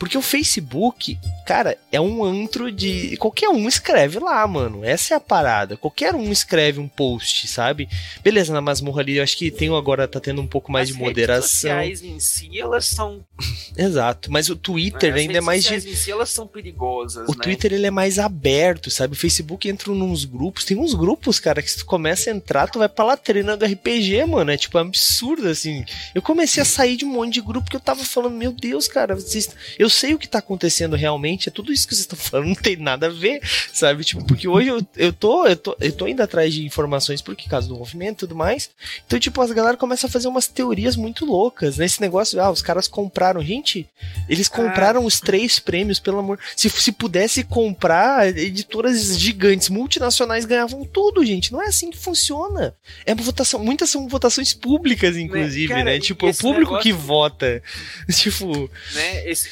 Porque o Facebook, cara, é um antro de. Qualquer um escreve lá, mano. Essa é a parada. Qualquer um escreve um post, sabe? Beleza, na masmorra ali, eu acho que tem agora tá tendo um pouco mais As de moderação. Redes sociais em si, elas são. Exato. Mas o Twitter As ainda é redes mais sociais de. em si, elas são perigosas. O né? Twitter ele é mais aberto, sabe? O Facebook entra nos grupos. Tem uns grupos, cara, que se tu começa a entrar, tu vai pra latrina do RPG, mano. É tipo absurdo, assim. Eu comecei a sair de um monte de grupo que eu tava falando, meu Deus, cara, vocês... eu sei o que tá acontecendo realmente, é tudo isso que vocês estão falando, não tem nada a ver, sabe? Tipo, porque hoje eu, eu, tô, eu, tô, eu tô indo atrás de informações por causa do movimento e tudo mais. Então, tipo, as galera começa a fazer umas teorias muito loucas, né? Esse negócio, ah, os caras compraram. Gente, eles compraram os três prêmios, pelo amor. Se, se pudesse comprar, editoras gigantes, multinacionais ganhavam tudo, gente. Não é assim que funciona. É uma votação. Muitas são votações públicas, inclusive, cara, né? Tipo, o esse público negócio- que vota. Tipo. Né? Esse...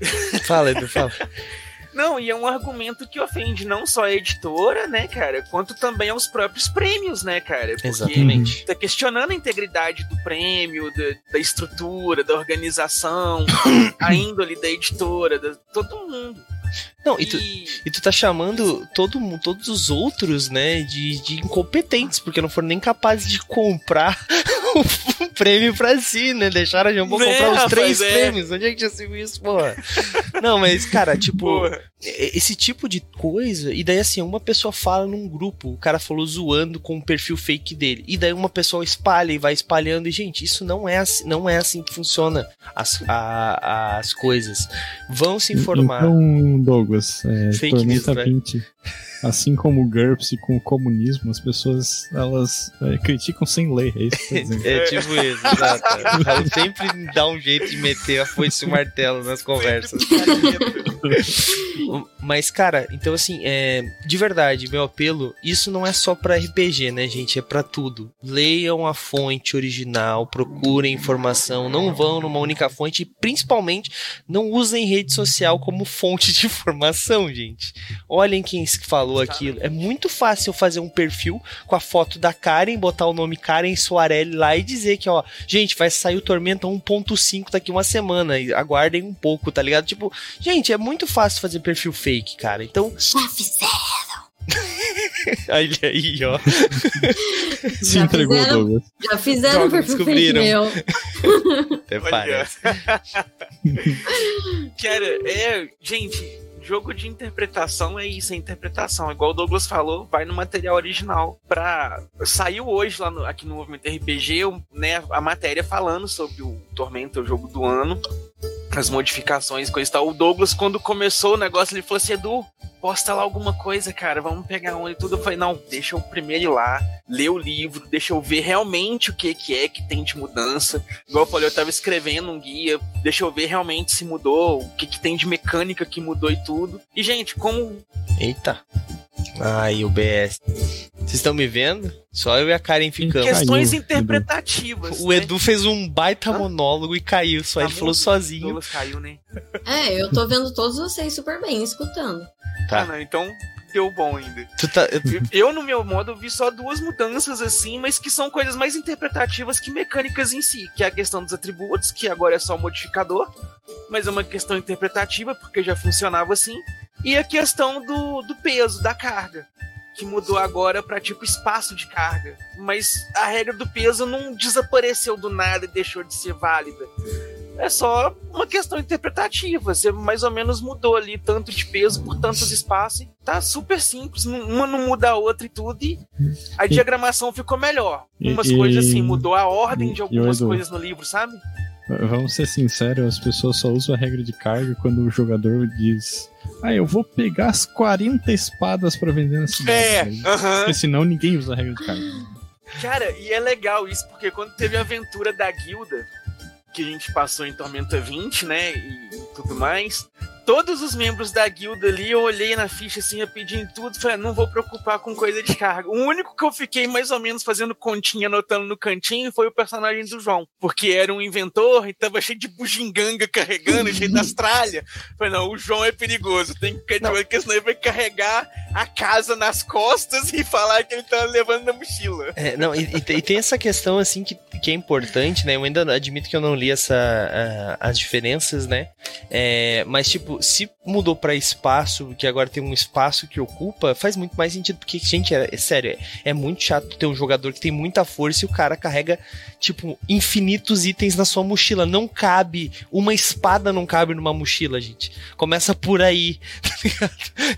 Fala, Edu, fala. Não, e é um argumento que ofende não só a editora, né, cara, quanto também aos próprios prêmios, né, cara? Porque Exatamente. tá questionando a integridade do prêmio, da, da estrutura, da organização, a índole da editora, da, todo mundo. Não, e tu, E- tu tá chamando todo, todos os outros, né, de, de incompetentes, porque não foram nem capazes de comprar o prêmio pra si, né? Deixaram a Jambô Né, comprar os três é. prêmios. Onde é que já se viu isso, porra? Não, mas, cara, tipo, Porra. Esse tipo de coisa, e daí assim, uma pessoa fala num grupo, o cara falou zoando com o perfil fake dele, e daí uma pessoa espalha e vai espalhando, e gente, isso não é assim, não é assim que funciona as, a- as coisas. Vão se informar. Então, Douglas, é, Fake news, Tormenta vai. 20, assim como o GURPS e com o comunismo, as pessoas elas é, criticam sem ler, é isso que. É tipo isso, exato. Raul sempre dá um jeito de meter a foice e o martelo nas conversas. Mas, cara, então assim, é, de verdade, meu apelo, isso não é só pra RPG, né, gente? É pra tudo. Leiam a fonte original, procurem informação, não vão numa única fonte e principalmente não usem rede social como fonte de informação, gente. Olhem quem falou aquilo. É muito fácil fazer um perfil com a foto da Karen, botar o nome Karen Soarelli lá e dizer que, ó, gente, vai sair o Tormenta 1.5 daqui uma semana. Aguardem um pouco, tá ligado? Tipo, gente, é muito fácil fazer perfil fake, cara. Então, Já fizeram. olha aí, ó. Se Já entregou, fizeram? Douglas. Já fizeram Droga, perfil fake descobriram. meu. Até parece. Cara, é, gente, jogo de interpretação é isso, é interpretação. Igual o Douglas falou, vai no material original. Pra... Saiu hoje lá no- aqui no Movimento RPG, né, a matéria falando sobre o Tormenta, o jogo do ano. As modificações, coisa e tal. O Douglas, quando começou o negócio, ele falou assim: Edu, posta lá alguma coisa, cara, vamos pegar um e tudo. Eu falei: não, deixa eu primeiro ir lá, ler o livro, deixa eu ver realmente o que, que é que tem de mudança. Igual eu falei, eu tava escrevendo um guia, deixa eu ver realmente se mudou, o que, que tem de mecânica que mudou e tudo. E, gente, como. Eita. Ai, o BS. Vocês estão me vendo? Só eu e a Karen ficamos. Caiu, questões Edu. interpretativas. O né? Edu fez um baita Hã? monólogo e caiu, só Tá ele falou mudo? sozinho. Douglas caiu, né? É, eu tô vendo todos vocês super bem, escutando. Tá. Ah, não, então deu bom ainda. Tá, Eu, eu, no meu modo, vi só duas mudanças assim, mas que são coisas mais interpretativas que mecânicas em si, que é a questão dos atributos, que agora é só modificador, mas é uma questão interpretativa, porque já funcionava assim, e a questão do, do peso, da carga, que mudou agora para tipo espaço de carga, mas a regra do peso não desapareceu do nada e deixou de ser válida. É só uma questão interpretativa. Você mais ou menos mudou ali tanto de peso por tantos espaços. Tá super simples. Uma não muda a outra e tudo. E a diagramação ficou melhor. Umas E- coisas assim, mudou a ordem de algumas coisas no livro, sabe? Vamos ser sinceros, as pessoas só usam a regra de carga quando o jogador diz: Ah, eu vou pegar as 40 espadas pra vender na cidade. É, aham. Porque senão ninguém usa a regra de carga. Cara, e é legal isso, porque quando teve a aventura da guilda, que a gente passou em Tormenta 20, né, e, tudo mais, todos os membros da guilda ali, eu olhei na ficha assim, rapidinho tudo, falei, "Ah, não vou preocupar com coisa de carga. O único que eu fiquei mais ou menos fazendo continha, anotando no cantinho, foi o personagem do João, porque era um inventor e tava cheio de bugiganga carregando, cheio das tralhas. Falei, não, o João é perigoso, tem que ficar de olho, porque senão ele vai carregar a casa nas costas e falar que ele tá levando na mochila. É, não, e, e tem essa questão, assim, que, que é importante, né? Eu ainda admito que eu não li essa, a- as diferenças, né? É, mas, tipo, se mudou pra espaço, que agora tem um espaço que ocupa, faz muito mais sentido, porque, gente, é, é sério, é, é muito chato ter um jogador que tem muita força e o cara carrega, tipo, infinitos itens na sua mochila. Não cabe, uma espada não cabe numa mochila, gente. Começa por aí, tá ligado?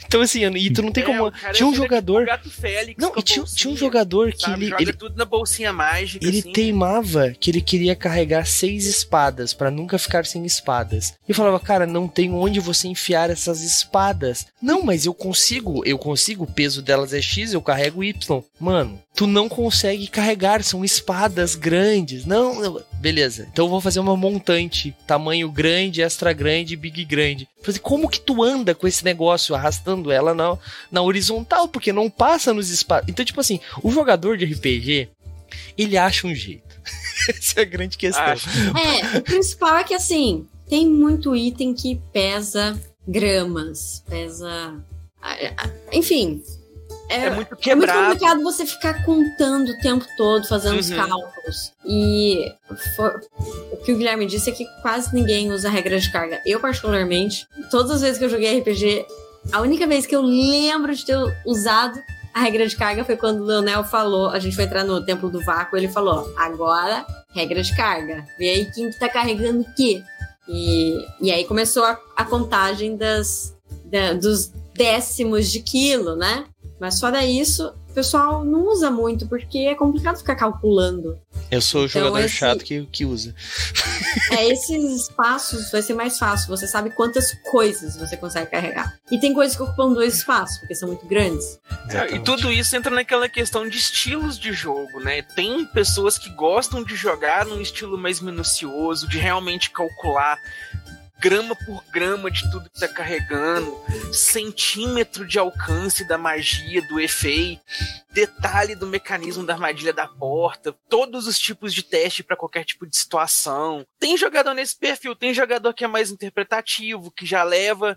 Então, assim, e tu não tem É, como... Tinha um jogador... tipo o gato Félix Não, tinha, tinha um jogador que sabe? ele, ele, tudo na bolsinha mágica, ele assim. Teimava que ele queria carregar seis espadas pra nunca ficar sem espadas. E eu falava, cara, não tem onde você enfiar essas espadas. Não, mas eu consigo, eu consigo, o peso delas é X, eu carrego Y. Mano, tu não consegue carregar, são espadas grandes. Não, beleza. Então eu vou fazer uma montante, tamanho grande, extra grande, big grande. Falei, como que tu anda com esse negócio arrastando ela na, na horizontal, porque não passa nos espaços. Então, tipo assim, o jogador de RPG, ele acha um jeito. Essa é a grande questão. Acho. É, o principal é que assim, tem muito item que pesa gramas, pesa. Enfim. É muito É muito quebrado. complicado você ficar contando o tempo todo, fazendo os Uhum. cálculos. E for- o que o Guilherme disse é que quase ninguém usa regra de carga. Eu, particularmente, todas as vezes que eu joguei RPG, a única vez que eu lembro de ter usado a regra de carga foi quando o Leonel falou, a gente foi entrar no Templo do Vácuo, ele falou, agora, regra de carga. Vê aí quem que tá carregando o quê. E, e aí começou a, a contagem das, da- dos décimos de quilo, né? Mas fora isso, o pessoal não usa muito, porque é complicado ficar calculando. Eu sou o Então, jogador esse- chato que, que usa. É, esses espaços vai ser mais fácil. Você sabe quantas coisas você consegue carregar. E tem coisas que ocupam dois espaços, porque são muito grandes. É, e tudo isso entra naquela questão de estilos de jogo, né? Tem pessoas que gostam de jogar num estilo mais minucioso, de realmente calcular grama por grama de tudo que tá carregando, centímetro de alcance da magia, do efeito, detalhe do mecanismo da armadilha da porta, todos os tipos de teste para qualquer tipo de situação. Tem jogador nesse perfil, tem jogador que é mais interpretativo, que já leva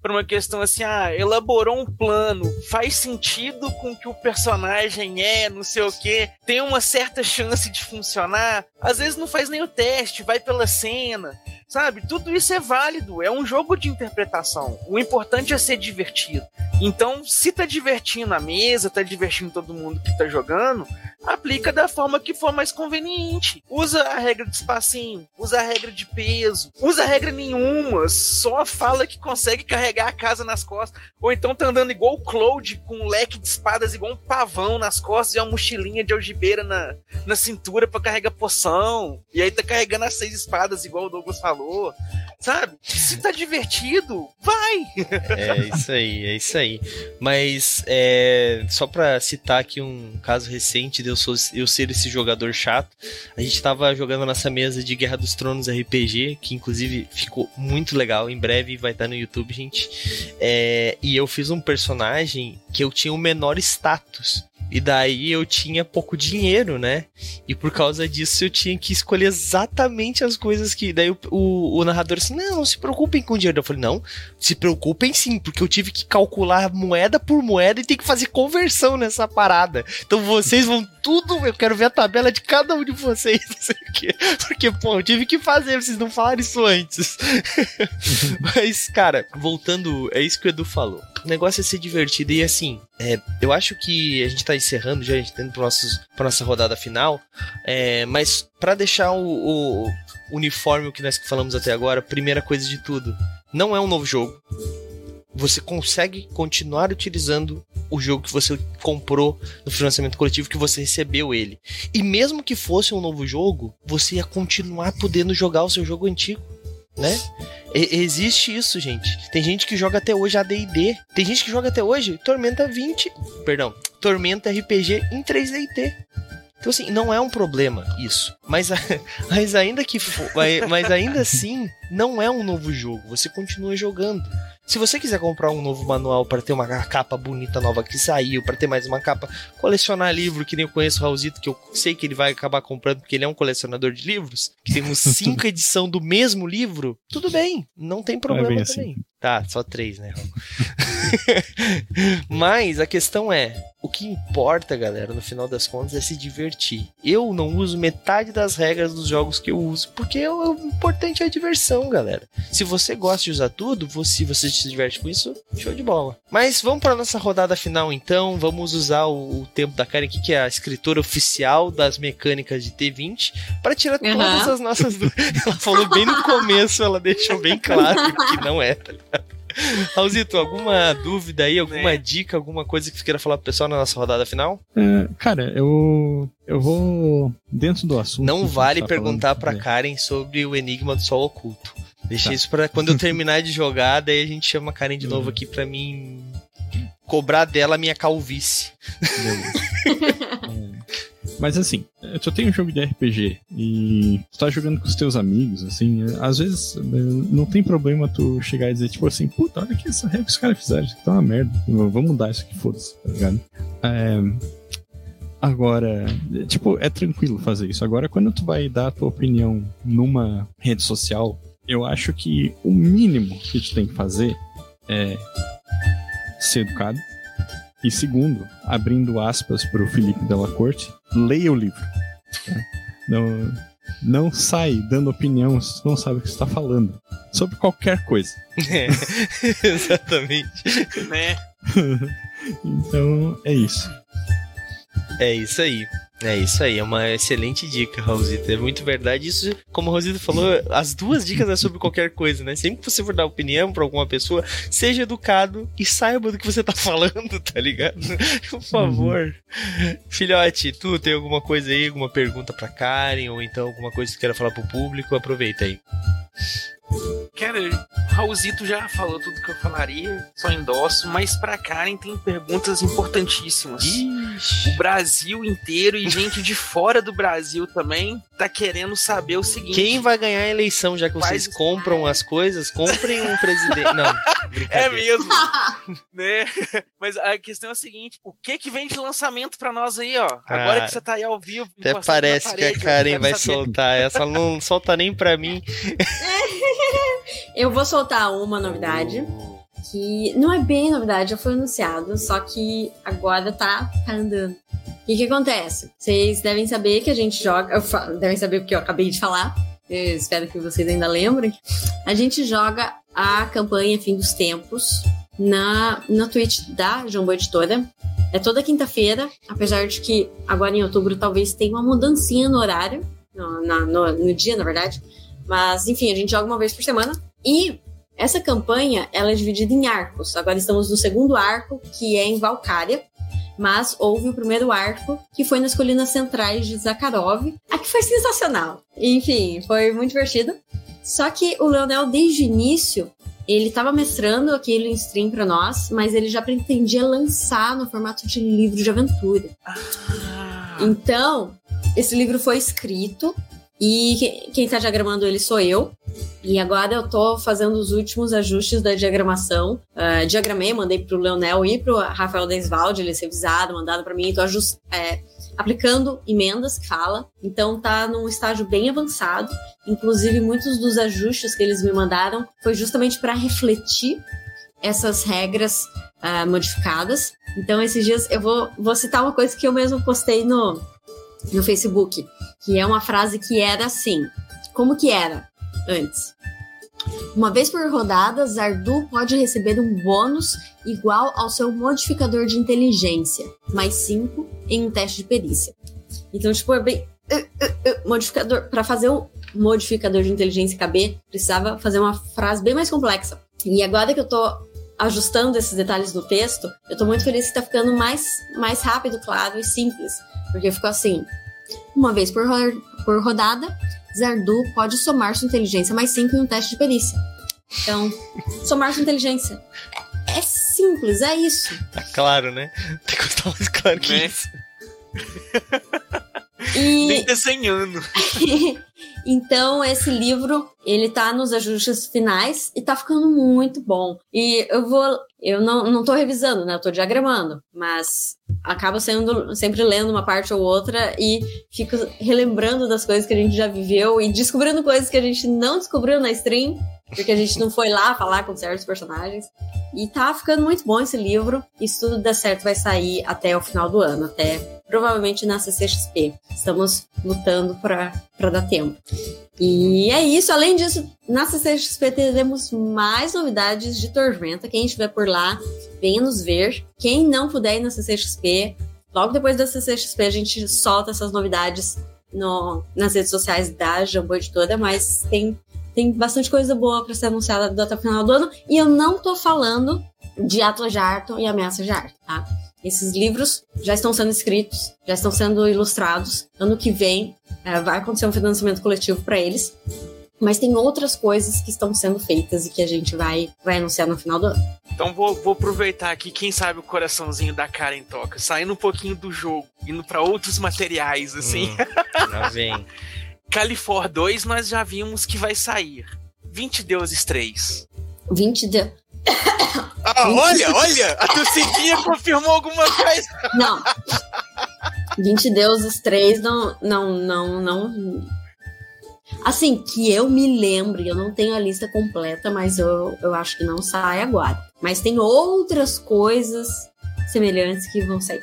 para uma questão assim, ah, elaborou um plano, faz sentido com que o personagem é, não sei o que, tem uma certa chance de funcionar. Às vezes não faz nem o teste, vai pela cena, sabe? Tudo isso é válido, é um jogo de interpretação. O importante é ser divertido. Então, se tá divertindo a mesa, tá divertindo todo mundo que tá jogando, aplica da forma que for mais conveniente. Usa a regra de espacinho, usa a regra de peso, usa a regra nenhuma, só fala que consegue carregar a casa nas costas. Ou então tá andando igual o Cloud, com um leque de espadas igual um pavão nas costas e uma mochilinha de algibeira na, na cintura pra carregar poção. E aí tá carregando as seis espadas, igual o Douglas falou. Sabe? Se tá divertido, vai! É isso aí, é isso aí. Mas é, só pra citar aqui um caso recente eu, sou, eu ser esse jogador chato, a gente tava jogando nossa mesa de Guerra dos Tronos RPG, que inclusive ficou muito legal, em breve vai estar no YouTube, gente. É, e eu fiz um personagem que eu tinha o menor status. E daí eu tinha pouco dinheiro, né? E por causa disso eu tinha que escolher exatamente as coisas que. Daí o, o, o narrador assim: não, não se preocupem com dinheiro. Eu falei: não, se preocupem sim, porque eu tive que calcular moeda por moeda e tem que fazer conversão nessa parada. Então vocês vão tudo, eu quero ver a tabela de cada um de vocês, não sei o quê. Porque, pô, eu tive que fazer, vocês não falaram isso antes. Mas, cara, voltando, é isso que o Edu falou. O negócio é ser divertido e assim, é, eu acho que a gente tá encerrando já, a gente tá indo pro nossos, pra nossa rodada final, é, mas para deixar o, o uniforme que nós falamos até agora, primeira coisa de tudo, não é um novo jogo. Você consegue continuar utilizando o jogo que você comprou no financiamento coletivo, que você recebeu ele. E mesmo que fosse um novo jogo, você ia continuar podendo jogar o seu jogo antigo, né? E existe isso, gente. Tem gente que joga até hoje AD&D. Tem gente que joga até hoje Tormenta 20, perdão, Tormenta RPG em 3D&T. Então, assim, não é um problema isso. Mas, mas ainda que mas ainda assim, não é um novo jogo. Você continua jogando. Se você quiser comprar um novo manual para ter uma capa bonita nova que saiu, para ter mais uma capa, colecionar livro, que nem eu conheço o Raulzito, que eu sei que ele vai acabar comprando porque ele é um colecionador de livros, que temos cinco edições do mesmo livro, tudo bem, não tem problema é também. Assim. Tá, só três, né? Mas a questão é, o que importa, galera, no final das contas, é se divertir. Eu não uso metade das regras dos jogos que eu uso, porque o importante é a diversão, galera. Se você gosta de usar tudo, se você se diverte com isso, show de bola. Mas vamos para nossa rodada final, então. Vamos usar o, o tempo da Karen, que é a escritora oficial das mecânicas de T20, para tirar uhum. todas as nossas dúvidas. Ela falou bem no começo, ela deixou bem claro que não é, tá ligado? Raulzito, alguma dúvida aí, alguma é. dica, alguma coisa que você queira falar pro pessoal na nossa rodada final? É, cara, eu eu vou dentro do assunto. Não vale tá perguntar falando, pra. Karen sobre o enigma do sol oculto. Deixa tá. isso pra quando eu terminar de jogar, daí a gente chama a Karen de novo uhum. aqui pra mim cobrar dela a minha calvície. Mas assim, tu tem um jogo de RPG e tu tá jogando com os teus amigos, assim, às vezes eh, não tem problema tu chegar e dizer, tipo assim, puta, olha que essa regra que os caras fizeram, isso aqui tá uma merda, vamos mudar isso aqui, foda-se, tá ligado? É, agora, tipo, é tranquilo fazer isso. Agora, quando tu vai dar a tua opinião numa rede social, eu acho que o mínimo que tu tem que fazer é ser educado, e segundo, abrindo aspas para o Felipe Della Corte, leia o livro. Tá? Não, não sai dando opinião se não sabe o que está falando. Sobre qualquer coisa. É, exatamente. né? então, é isso. É isso aí. É isso aí, é uma excelente dica, Raulzito. É muito verdade. Isso, como o Raulzito falou, as duas dicas é sobre qualquer coisa, né? Sempre que você for dar opinião pra alguma pessoa, seja educado e saiba do que você tá falando, tá ligado? Por favor. Uhum. Filhote, tu tem alguma coisa aí, alguma pergunta pra Karen, ou então alguma coisa que queira falar pro público? Aproveita aí. Cara, Raulzito já falou tudo que eu falaria, só endosso, mas pra Karen tem perguntas importantíssimas. Ixi. O Brasil inteiro e gente de fora do Brasil também tá querendo saber o seguinte: quem vai ganhar a eleição, já que vocês compram as coisas? Comprem um presidente. Não, é mesmo. né? Mas a questão é a seguinte: o que que vem de lançamento pra nós aí, ó? Agora ah, que você tá aí ao vivo. Até parece parede, que a Karen vai saber. soltar. Essa não solta nem pra mim. Eu vou soltar uma novidade. Que não é bem novidade, já foi anunciado, só que agora tá, tá andando. O que, acontece? Vocês devem saber que a gente joga. Devem saber porque eu acabei de falar. Eu espero que vocês ainda lembrem. A gente joga a campanha Fim dos Tempos na, na Twitch da Jumbo Editora. É toda quinta-feira, apesar de que agora em outubro talvez tenha uma mudancinha no horário, no, no, no dia, na verdade. Mas, enfim, a gente joga uma vez por semana. E essa campanha, ela é dividida em arcos. Agora estamos no segundo arco, que é em Valkyria. Mas houve o primeiro arco, que foi nas colinas centrais de Zakharov. Aqui foi sensacional. Enfim, foi muito divertido. Só que o Leonel, desde o início, ele estava mestrando aquilo em stream para nós, mas ele já pretendia lançar no formato de livro de aventura. Ah. Então, esse livro foi escrito e quem está diagramando ele sou eu. E agora eu estou fazendo os últimos ajustes da diagramação. Uh, diagramei, mandei para o Leonel e para o Rafael Desvalde, eles revisaram, mandado para mim. Estou é, aplicando emendas que fala. Então tá num estágio bem avançado. Inclusive, muitos dos ajustes que eles me mandaram foi justamente para refletir essas regras uh, modificadas. Então, esses dias eu vou, vou citar uma coisa que eu mesmo postei no, no Facebook, que é uma frase que era assim. Como que era antes? Uma vez por rodada, Zardu pode receber um bônus igual ao seu modificador de inteligência, mais 5 em um teste de perícia. Então, tipo, é bem. Uh, uh, uh, modificador. Para fazer o modificador de inteligência caber, precisava fazer uma frase bem mais complexa. E agora que eu tô ajustando esses detalhes do texto, eu tô muito feliz que tá ficando mais, mais rápido, claro e simples. Porque ficou assim: uma vez por, ro por rodada, Zardu pode somar sua inteligência mais 5 em um teste de perícia. Então, somar sua inteligência. É, é simples, é isso. Tá claro, né? Tem que estar mais claro que né? isso. E... Nem desenhando. então, esse livro, ele tá nos ajustes finais e tá ficando muito bom. E eu vou. Eu não, não tô revisando, né? Eu tô diagramando. Mas acaba sendo sempre lendo uma parte ou outra e fico relembrando das coisas que a gente já viveu e descobrindo coisas que a gente não descobriu na stream, porque a gente não foi lá falar com certos personagens. E tá ficando muito bom esse livro. E se tudo der certo, vai sair até o final do ano, até provavelmente na CCXP. Estamos lutando para dar tempo. E é isso. Além disso, na CCXP teremos mais novidades de Tormenta. Quem estiver por lá, venha nos ver. Quem não puder ir na CCXP, logo depois da CCXP a gente solta essas novidades no, nas redes sociais da Jambô Editora, mas tem, tem bastante coisa boa para ser anunciada até o final do ano. E eu não tô falando de Atlas Jarton e Ameaça Jarton, tá? Esses livros já estão sendo escritos, já estão sendo ilustrados. Ano que vem é, vai acontecer um financiamento coletivo para eles. Mas tem outras coisas que estão sendo feitas e que a gente vai, vai anunciar no final do ano. Então vou, vou aproveitar aqui, quem sabe o coraçãozinho da Karen toca, saindo um pouquinho do jogo, indo para outros materiais, assim. Hum, já vem. Califor 2 nós já vimos que vai sair. 20 Deuses 3. 20 de... Ah, olha, olha! A Dulcidinha confirmou alguma coisa. Não. 20 deuses 3 não, não, não, não. Assim, que eu me lembre, eu não tenho a lista completa, mas eu, eu acho que não sai agora. Mas tem outras coisas semelhantes que vão sair.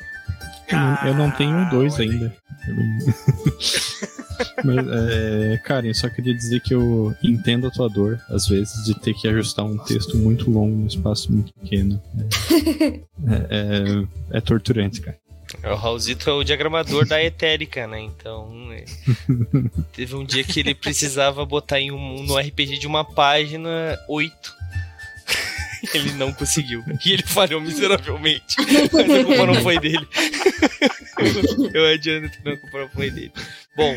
Eu não tenho dois ainda. Mas, é, Karen, só queria dizer que eu entendo a tua dor, às vezes, de ter que ajustar um texto muito longo num espaço muito pequeno. É, é, é torturante, cara. O Raulzito é o diagramador da Etérica, né? Então, é... teve um dia que ele precisava botar em um, no RPG de uma página 8. Ele não conseguiu. E ele falhou miseravelmente. Mas a culpa não foi dele. Eu adianto que a culpa não foi dele. Bom,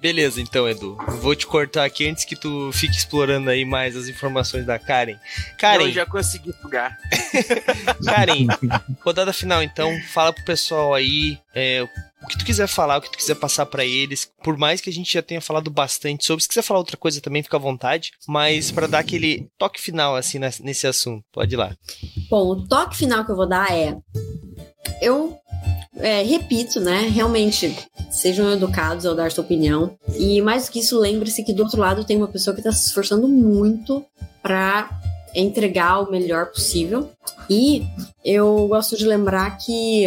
Beleza, então, Edu. Vou te cortar aqui antes que tu fique explorando aí mais as informações da Karen. Karen. Eu já consegui bugar. Karen, rodada final, então. Fala pro pessoal aí é, o que tu quiser falar, o que tu quiser passar para eles. Por mais que a gente já tenha falado bastante sobre, se quiser falar outra coisa também, fica à vontade. Mas para dar aquele toque final, assim, nesse assunto, pode ir lá. Bom, o toque final que eu vou dar é. Eu é, repito, né? Realmente, sejam educados ao dar sua opinião. E mais do que isso, lembre-se que do outro lado tem uma pessoa que está se esforçando muito para entregar o melhor possível. E eu gosto de lembrar que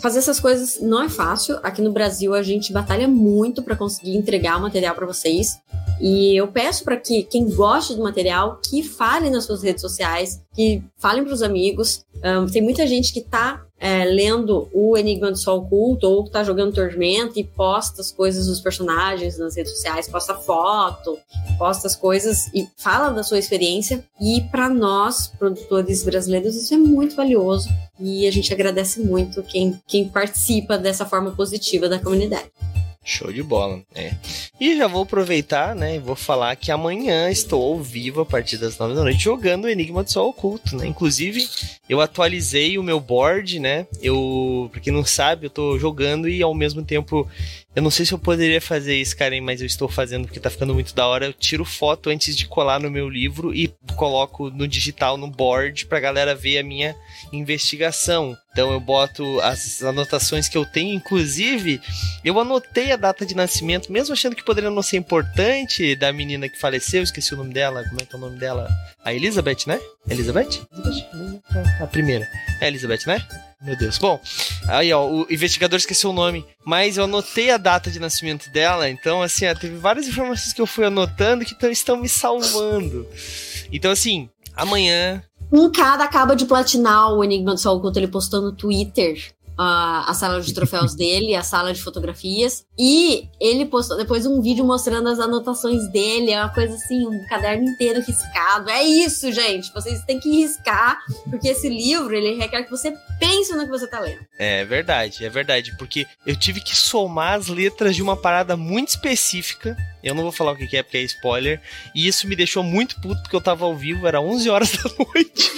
fazer essas coisas não é fácil. Aqui no Brasil a gente batalha muito para conseguir entregar o material para vocês. E eu peço para que quem gosta do material que fale nas suas redes sociais, que falem para os amigos. Um, tem muita gente que está é, lendo o Enigma do Sol Oculto ou tá jogando Tormenta e posta as coisas dos personagens nas redes sociais, posta foto, posta as coisas e fala da sua experiência. E para nós, produtores brasileiros, isso é muito valioso e a gente agradece muito quem, quem participa dessa forma positiva da comunidade. Show de bola, é. E já vou aproveitar, né, e vou falar que amanhã estou ao vivo a partir das nove da noite jogando o Enigma do Sol Oculto, né? Inclusive, eu atualizei o meu board, né? Eu, pra quem não sabe, eu tô jogando e ao mesmo tempo eu não sei se eu poderia fazer isso, Karen, mas eu estou fazendo porque tá ficando muito da hora. Eu tiro foto antes de colar no meu livro e coloco no digital, no board, pra galera ver a minha investigação. Então eu boto as anotações que eu tenho, inclusive eu anotei a data de nascimento, mesmo achando que poderia não ser importante, da menina que faleceu, esqueci o nome dela, como é que é o nome dela? A Elizabeth, né? Elizabeth? Elizabeth? A primeira. É Elizabeth, né? Meu Deus. Bom, Aí, ó, o investigador esqueceu o nome. Mas eu anotei a data de nascimento dela, então, assim, ó, teve várias informações que eu fui anotando que tão, estão me salvando. Então, assim, amanhã. Um cara acaba de platinar o Enigma do Sol Oculto, ele postou no Twitter a, a sala de troféus dele, a sala de fotografias. E ele postou depois um vídeo mostrando as anotações dele. É uma coisa assim, um caderno inteiro riscado. É isso, gente. Vocês têm que riscar, porque esse livro ele requer que você pense no que você tá lendo. É verdade, é verdade. Porque eu tive que somar as letras de uma parada muito específica. Eu não vou falar o que é porque é spoiler. E isso me deixou muito puto porque eu tava ao vivo, era 11 horas da noite.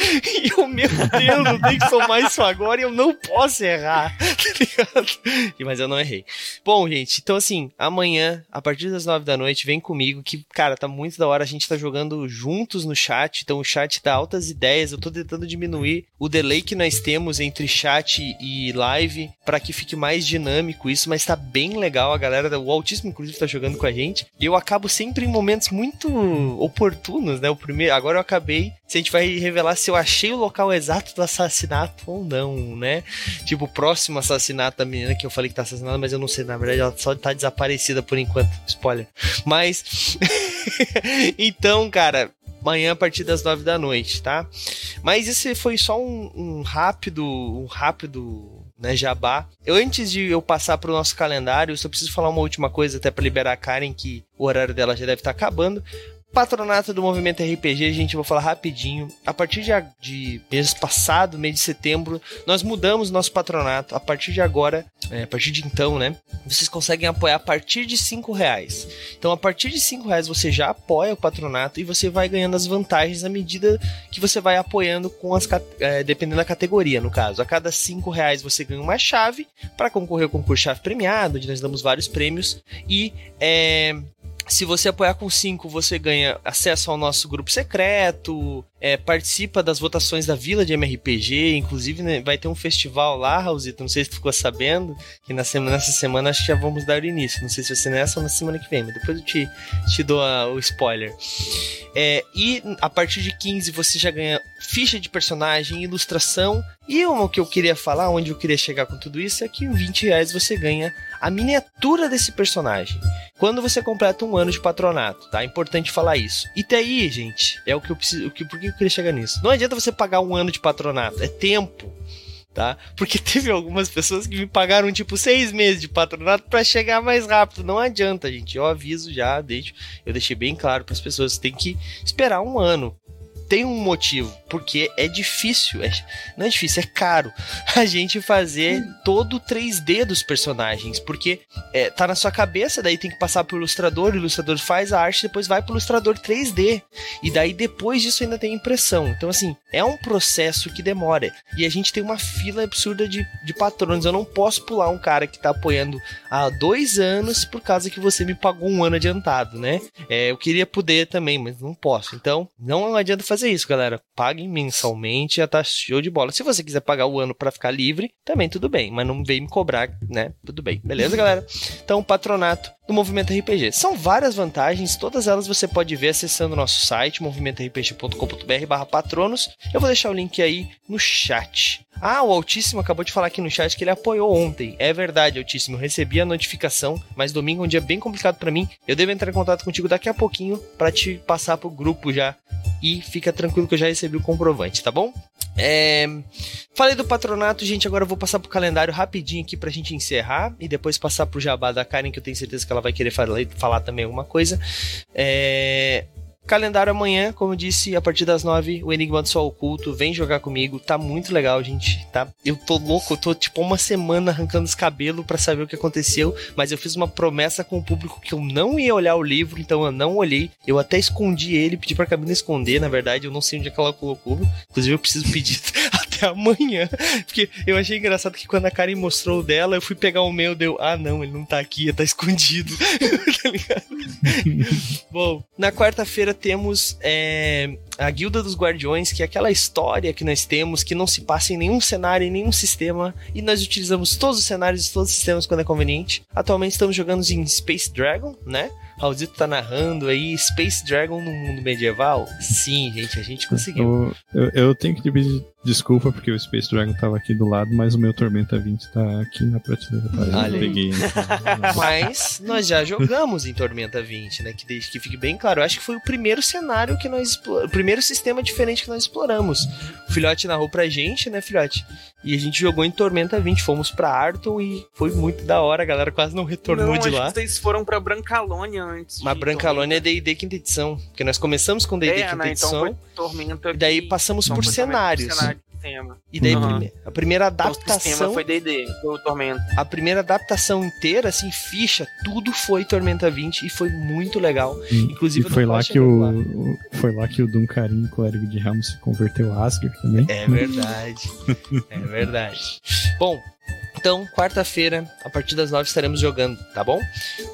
E eu, meu Deus, eu tenho que somar isso agora e eu não posso errar. Tá ligado? Mas eu não errei. Bom, gente, então assim, amanhã, a partir das 9 da noite, vem comigo que, cara, tá muito da hora. A gente tá jogando juntos no chat. Então o chat dá altas ideias. Eu tô tentando diminuir o delay que nós temos entre chat e live para que fique mais dinâmico isso, mas tá bem legal. A galera, o Autismo, inclusive, tá jogando com a gente. E eu acabo sempre em momentos muito oportunos, né? O primeiro, agora eu acabei. Se a gente vai revelar se eu achei o local exato do assassinato ou não, né? Tipo, próximo assassinato da menina que eu falei que tá assassinada, mas eu não sei, na verdade ela só tá desaparecida por enquanto. Spoiler. Mas. então, cara, amanhã a partir das nove da noite, tá? Mas esse foi só um, um rápido, um rápido né, jabá. Eu, antes de eu passar para o nosso calendário, eu só preciso falar uma última coisa até para liberar a Karen, que o horário dela já deve estar tá acabando. Patronato do Movimento RPG, gente, vou falar rapidinho. A partir de, de mês passado, mês de setembro, nós mudamos nosso patronato. A partir de agora, é, a partir de então, né? Vocês conseguem apoiar a partir de cinco reais. Então, a partir de cinco reais você já apoia o patronato e você vai ganhando as vantagens à medida que você vai apoiando com as é, dependendo da categoria, no caso. A cada cinco reais você ganha uma chave para concorrer ao concurso chave premiado, onde nós damos vários prêmios e é, se você apoiar com 5, você ganha acesso ao nosso grupo secreto, é, participa das votações da Vila de MRPG, inclusive né, vai ter um festival lá, Raulzito, não sei se ficou sabendo, que na semana, nessa semana acho que já vamos dar o início, não sei se vai ser nessa ou na semana que vem, mas depois eu te, te dou a, o spoiler. É, e a partir de 15 você já ganha ficha de personagem, ilustração, e o que eu queria falar, onde eu queria chegar com tudo isso, é que em 20 reais você ganha a miniatura desse personagem. Quando você completa um ano de patronato, tá? É importante falar isso. E daí, gente, é o que eu preciso. O que, por que eu queria chegar nisso? Não adianta você pagar um ano de patronato, é tempo. Tá? Porque teve algumas pessoas que me pagaram tipo seis meses de patronato para chegar mais rápido. Não adianta, gente. Eu aviso já, deixo, eu deixei bem claro para as pessoas. Tem que esperar um ano tem um motivo, porque é difícil, é, não é difícil, é caro a gente fazer todo o 3D dos personagens, porque é, tá na sua cabeça, daí tem que passar pro ilustrador, o ilustrador faz a arte, depois vai pro ilustrador 3D, e daí depois disso ainda tem impressão. Então, assim, é um processo que demora, e a gente tem uma fila absurda de, de patrões. Eu não posso pular um cara que tá apoiando há dois anos por causa que você me pagou um ano adiantado, né? É, eu queria poder também, mas não posso. Então, não adianta fazer fazer isso, galera. Paguem mensalmente, já tá show de bola. Se você quiser pagar o ano para ficar livre, também tudo bem, mas não vem me cobrar, né? Tudo bem, beleza, galera? Então, patronato do Movimento RPG. São várias vantagens, todas elas você pode ver acessando o nosso site, movimentorpg.com.br patronos. Eu vou deixar o link aí no chat. Ah, o Altíssimo acabou de falar aqui no chat que ele apoiou ontem. É verdade, Altíssimo. Eu recebi a notificação, mas domingo é um dia bem complicado para mim. Eu devo entrar em contato contigo daqui a pouquinho para te passar pro grupo já. E fica tranquilo que eu já recebi o comprovante, tá bom? É... Falei do patronato, gente. Agora eu vou passar pro calendário rapidinho aqui pra gente encerrar e depois passar pro jabá da Karen, que eu tenho certeza que ela vai querer falar, falar também alguma coisa. É... Calendário amanhã, como eu disse, a partir das nove, o Enigma do Sol Oculto. Vem jogar comigo, tá muito legal, gente, tá? Eu tô louco, eu tô tipo uma semana arrancando os cabelos para saber o que aconteceu, mas eu fiz uma promessa com o público que eu não ia olhar o livro, então eu não olhei. Eu até escondi ele, pedi pra cabine esconder, na verdade, eu não sei onde é que ela colocou. Inclusive, eu preciso pedir até amanhã. Porque eu achei engraçado que quando a Karen mostrou o dela, eu fui pegar o meu, deu, ah não, ele não tá aqui, tá escondido. tá ligado? Bom, na quarta-feira temos é, a Guilda dos Guardiões, que é aquela história que nós temos que não se passa em nenhum cenário, em nenhum sistema, e nós utilizamos todos os cenários e todos os sistemas quando é conveniente. Atualmente estamos jogando em Space Dragon, né? Raulzito tá narrando aí Space Dragon no mundo medieval? Sim, gente, a gente conseguiu. Eu, eu, eu tenho que pedir desculpa porque o Space Dragon tava aqui do lado, mas o meu Tormenta 20 tá aqui na prateleira. Tá? Eu peguei. então, Mas nós já jogamos em Tormenta 20, né? Que desde que fique bem claro. Eu acho que foi o primeiro cenário que nós exploramos. O primeiro sistema diferente que nós exploramos. O filhote narrou pra gente, né, filhote? E a gente jogou em Tormenta 20. Fomos pra Arton e foi muito da hora. A galera quase não retornou não, de acho lá. que vocês foram pra Brancalônia antes. Mas Brancalônia é DD quinta edição. Porque nós começamos com. DD É, quinta né? Então edição. foi Tormenta. e daí passamos por cenários. cenário. E daí Uhum. a primeira Então, o sistema adaptação. foi D&D, foi o Tormenta. A primeira adaptação inteira, assim, ficha, tudo foi Tormenta 20 e foi muito legal. Inclusive, e foi lá que o, o- foi lá que o Duncarim, clérigo de Helm, se converteu a Asgard também. É verdade. é verdade. Bom, então, quarta-feira, a partir das nove estaremos jogando, tá bom?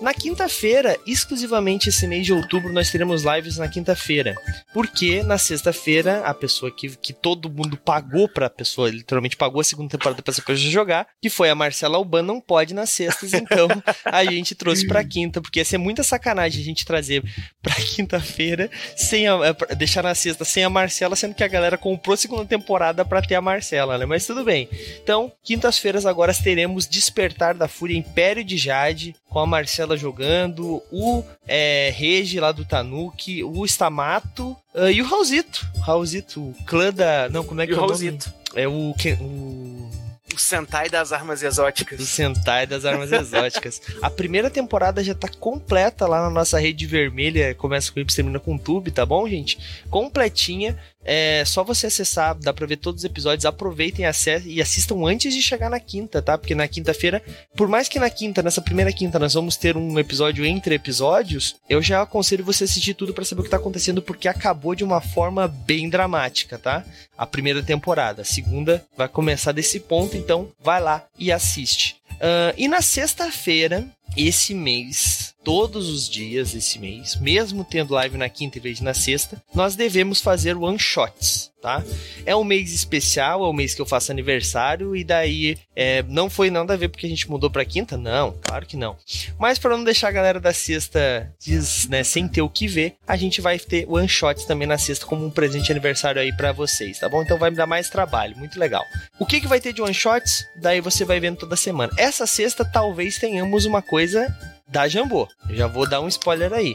Na quinta-feira, exclusivamente esse mês de outubro, nós teremos lives na quinta-feira. Porque na sexta-feira, a pessoa que, que todo mundo pagou pra pessoa, literalmente pagou a segunda temporada pra essa pessoa jogar, que foi a Marcela Alban, não pode nas sextas, então a gente trouxe pra quinta, porque ia ser muita sacanagem a gente trazer pra quinta-feira sem a, é, deixar na sexta sem a Marcela, sendo que a galera comprou a segunda temporada pra ter a Marcela, né? Mas tudo bem. Então, quintas-feiras agora teremos Despertar da Fúria Império de Jade, com a Marcela jogando, o é, Regi lá do Tanuki, o Stamato ah, e o Raulzito. Raulzito, o clã da. Não, como é que E o é o? Raulzito. É o. o... O Sentai das armas exóticas. Sentai das Armas Exóticas. A primeira temporada já tá completa lá na nossa rede vermelha. Começa com Y, termina com Tube, tá bom, gente? Completinha. É só você acessar, dá pra ver todos os episódios. Aproveitem e assistam antes de chegar na quinta, tá? Porque na quinta-feira, por mais que na quinta, nessa primeira quinta, nós vamos ter um episódio entre episódios, eu já aconselho você assistir tudo pra saber o que tá acontecendo, porque acabou de uma forma bem dramática, tá? A primeira temporada. A segunda vai começar desse ponto, então vai lá e assiste. Ah, e na sexta-feira, esse mês, todos os dias desse mês, mesmo tendo live na quinta em vez na sexta, nós devemos fazer one shots, tá? É um mês especial, é o mês que eu faço aniversário, e daí é, não foi nada a ver porque a gente mudou pra quinta? Não, claro que não. Mas para não deixar a galera da sexta diz, né, sem ter o que ver, a gente vai ter one shots também na sexta como um presente de aniversário aí pra vocês, tá bom? Então vai me dar mais trabalho, muito legal. O que, que vai ter de one shots? Daí você vai vendo toda semana. Essa sexta talvez tenhamos uma coisa da Jambô. Eu já vou dar um spoiler aí.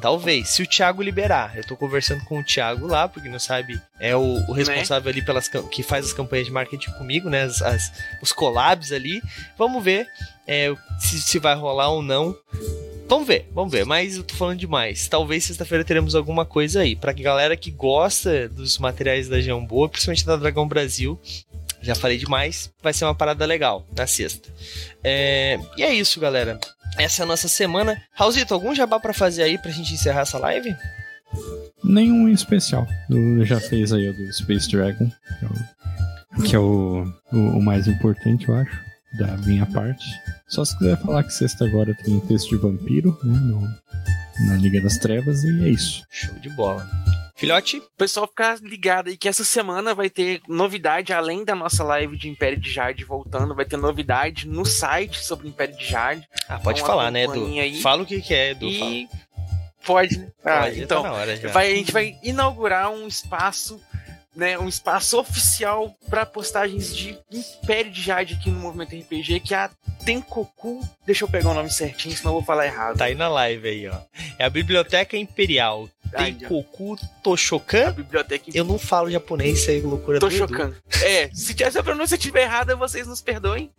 Talvez, se o Thiago liberar. Eu tô conversando com o Thiago lá, porque não sabe, é o, o responsável ali pelas que faz as campanhas de marketing comigo, né? As, as- os collabs ali. Vamos ver é, se, se vai rolar ou não. Vamos ver, vamos ver, mas eu tô falando demais. Talvez sexta-feira teremos alguma coisa aí. Pra galera que gosta dos materiais da Jambô, principalmente da Dragão Brasil, já falei demais, vai ser uma parada legal na sexta. É, e é isso, galera. Essa é a nossa semana. Raulzito, algum jabá pra fazer aí pra gente encerrar essa live? Nenhum em especial. Eu já fez aí o do Space Dragon, que é o, que é o, o- o mais importante, eu acho, da minha parte. Só se quiser falar que sexta agora tem texto de vampiro, né, no- na Liga das Trevas, e é isso. Show de bola. Filhote? O pessoal ficar ligado aí que essa semana vai ter novidade, além da nossa live de Império de Jade voltando, vai ter novidade no site sobre o Império de Jade. Ah, pode Então, falar, né, Edu? aí. Fala o que, que é, Edu. e pode, né? Ah, Pode, então, tá hora já. vai, a gente vai inaugurar um espaço, né, um espaço oficial para postagens de Império de Jade aqui no Movimento RPG, que é a Tenkoku. Deixa eu pegar o nome certinho, senão eu vou falar errado. Tá aí na live aí, ó. É a Biblioteca Imperial. A Toshokan. biblioteca Eu não falo japonês, isso aí é loucura chocando. É, se essa pronúncia estiver errada, vocês nos perdoem.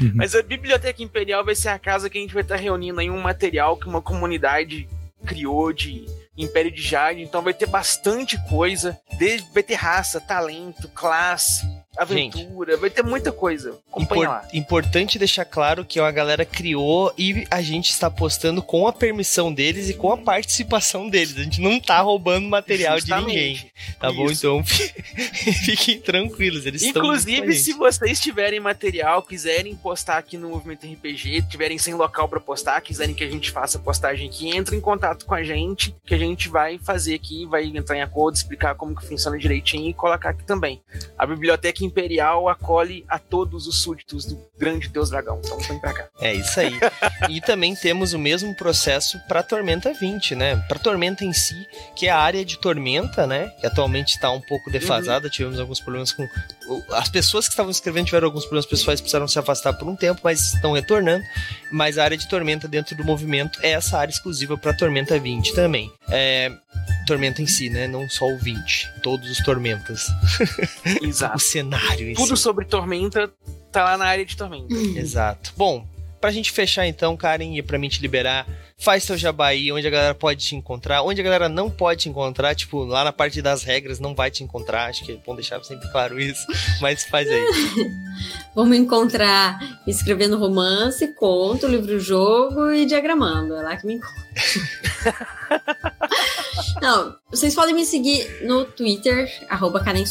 Uhum. Mas a Biblioteca Imperial vai ser a casa que a gente vai estar reunindo aí um material que uma comunidade criou de Império de Jade. Então vai ter bastante coisa. Desde, vai ter raça, talento, classe, aventura. Vai ter muita coisa. Acompanha Impor-. Importante deixar claro que a galera criou e a gente está postando com a permissão deles e com a participação deles. A gente não tá roubando material de ninguém. Justamente. Tá bom? Isso. Então fiquem tranquilos. Eles Inclusive, gente. se vocês tiverem material, quiserem postar aqui no Movimento RPG, tiverem sem local pra postar, quiserem que a gente faça postagem aqui, entre em contato com a gente, que a gente vai fazer aqui, vai entrar em acordo, explicar como que funciona direitinho e colocar aqui também. A Biblioteca imperial acolhe a todos os súditos do grande deus dragão. Então vem pra cá. É isso aí. e também temos o mesmo processo para Tormenta 20, né? Para Tormenta em si, que é a área de Tormenta, né? Que atualmente está um pouco defasada. Uhum. Tivemos alguns problemas com. As pessoas que estavam escrevendo tiveram alguns problemas pessoais, precisaram se afastar por um tempo, mas estão retornando. Mas a área de Tormenta dentro do movimento é essa área exclusiva para Tormenta 20 também. É, Tormenta em si, né? Não só o 20. Todos os Tormentas. Exato. o cenário. Tudo si. sobre Tormenta tá lá na área de Tormenta. Exato. Bom, pra gente fechar então, Karen, e pra mim te liberar, faz seu jabaí, onde a galera pode te encontrar, onde a galera não pode te encontrar, tipo, lá na parte das regras não vai te encontrar, acho que é bom deixar sempre claro isso, mas faz aí. Vamos encontrar escrevendo romance, conto, livro-jogo e diagramando, é lá que me encontra. não, vocês podem me seguir no Twitter, arroba Karen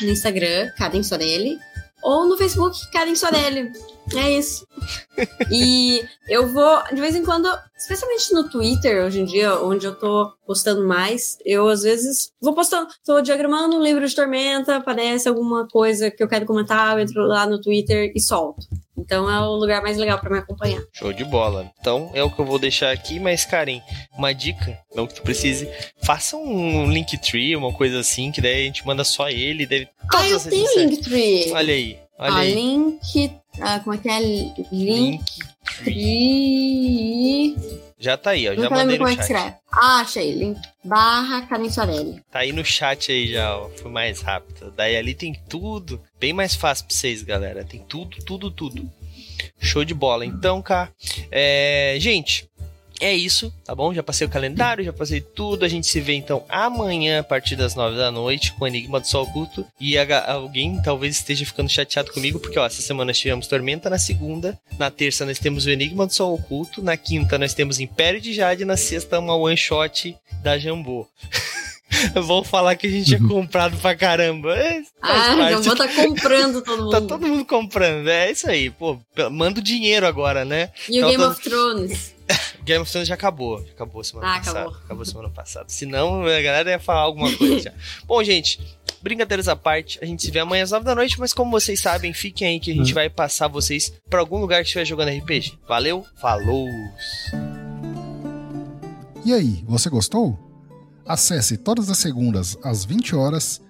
no Instagram, Karen Soarelli, ou no Facebook, Karen Sorelli. É isso. e eu vou, de vez em quando, especialmente no Twitter, hoje em dia, onde eu tô postando mais, eu às vezes vou postando, tô diagramando um livro de tormenta, aparece alguma coisa que eu quero comentar, eu entro lá no Twitter e solto. Então é o lugar mais legal para me acompanhar. Show de bola. Então é o que eu vou deixar aqui, mas Karen, uma dica, não que tu precise, faça um Linktree, uma coisa assim, que daí a gente manda só ele, deve Ah, eu tenho Linktree. Olha aí. Olha ah, aí. link. Ah, como é que é? Linktree. Já tá aí, ó. Já Nunca mandei lembro como no é que chat. escreve. Ah, achei. Link barra Karen Sorelli. Tá aí no chat aí já, ó. Foi mais rápido. Daí ali tem tudo. Bem mais fácil pra vocês, galera. Tem tudo, tudo, tudo. Show de bola. Então, cá. É... Gente, é isso, tá bom? Já passei o calendário, já passei tudo. A gente se vê então amanhã a partir das nove da noite com o Enigma do Sol Oculto. E a, alguém talvez esteja ficando chateado comigo, porque ó, essa semana nós tivemos Tormenta na segunda, na terça nós temos o Enigma do Sol Oculto, na quinta nós temos Império de Jade, na sexta uma one shot da Jambô. Vou falar que a gente tinha comprado pra caramba. É, ah, Jambô tá comprando todo mundo. tá todo mundo comprando. É isso aí. Pô, manda o dinheiro agora, né? E o Game of Thrones? Game of Thrones já acabou. Já acabou semana ah, passada. Acabou. acabou semana passada. Senão a galera ia falar alguma coisa já. Bom, gente, brincadeiras à parte, a gente se vê amanhã às 9 da noite, mas como vocês sabem, fiquem aí que a gente vai passar vocês pra algum lugar que estiver jogando RPG. Valeu, falou! E aí, você gostou? Acesse todas as segundas às 20 horas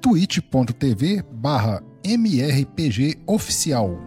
twitch.tv barra mrpgoficial.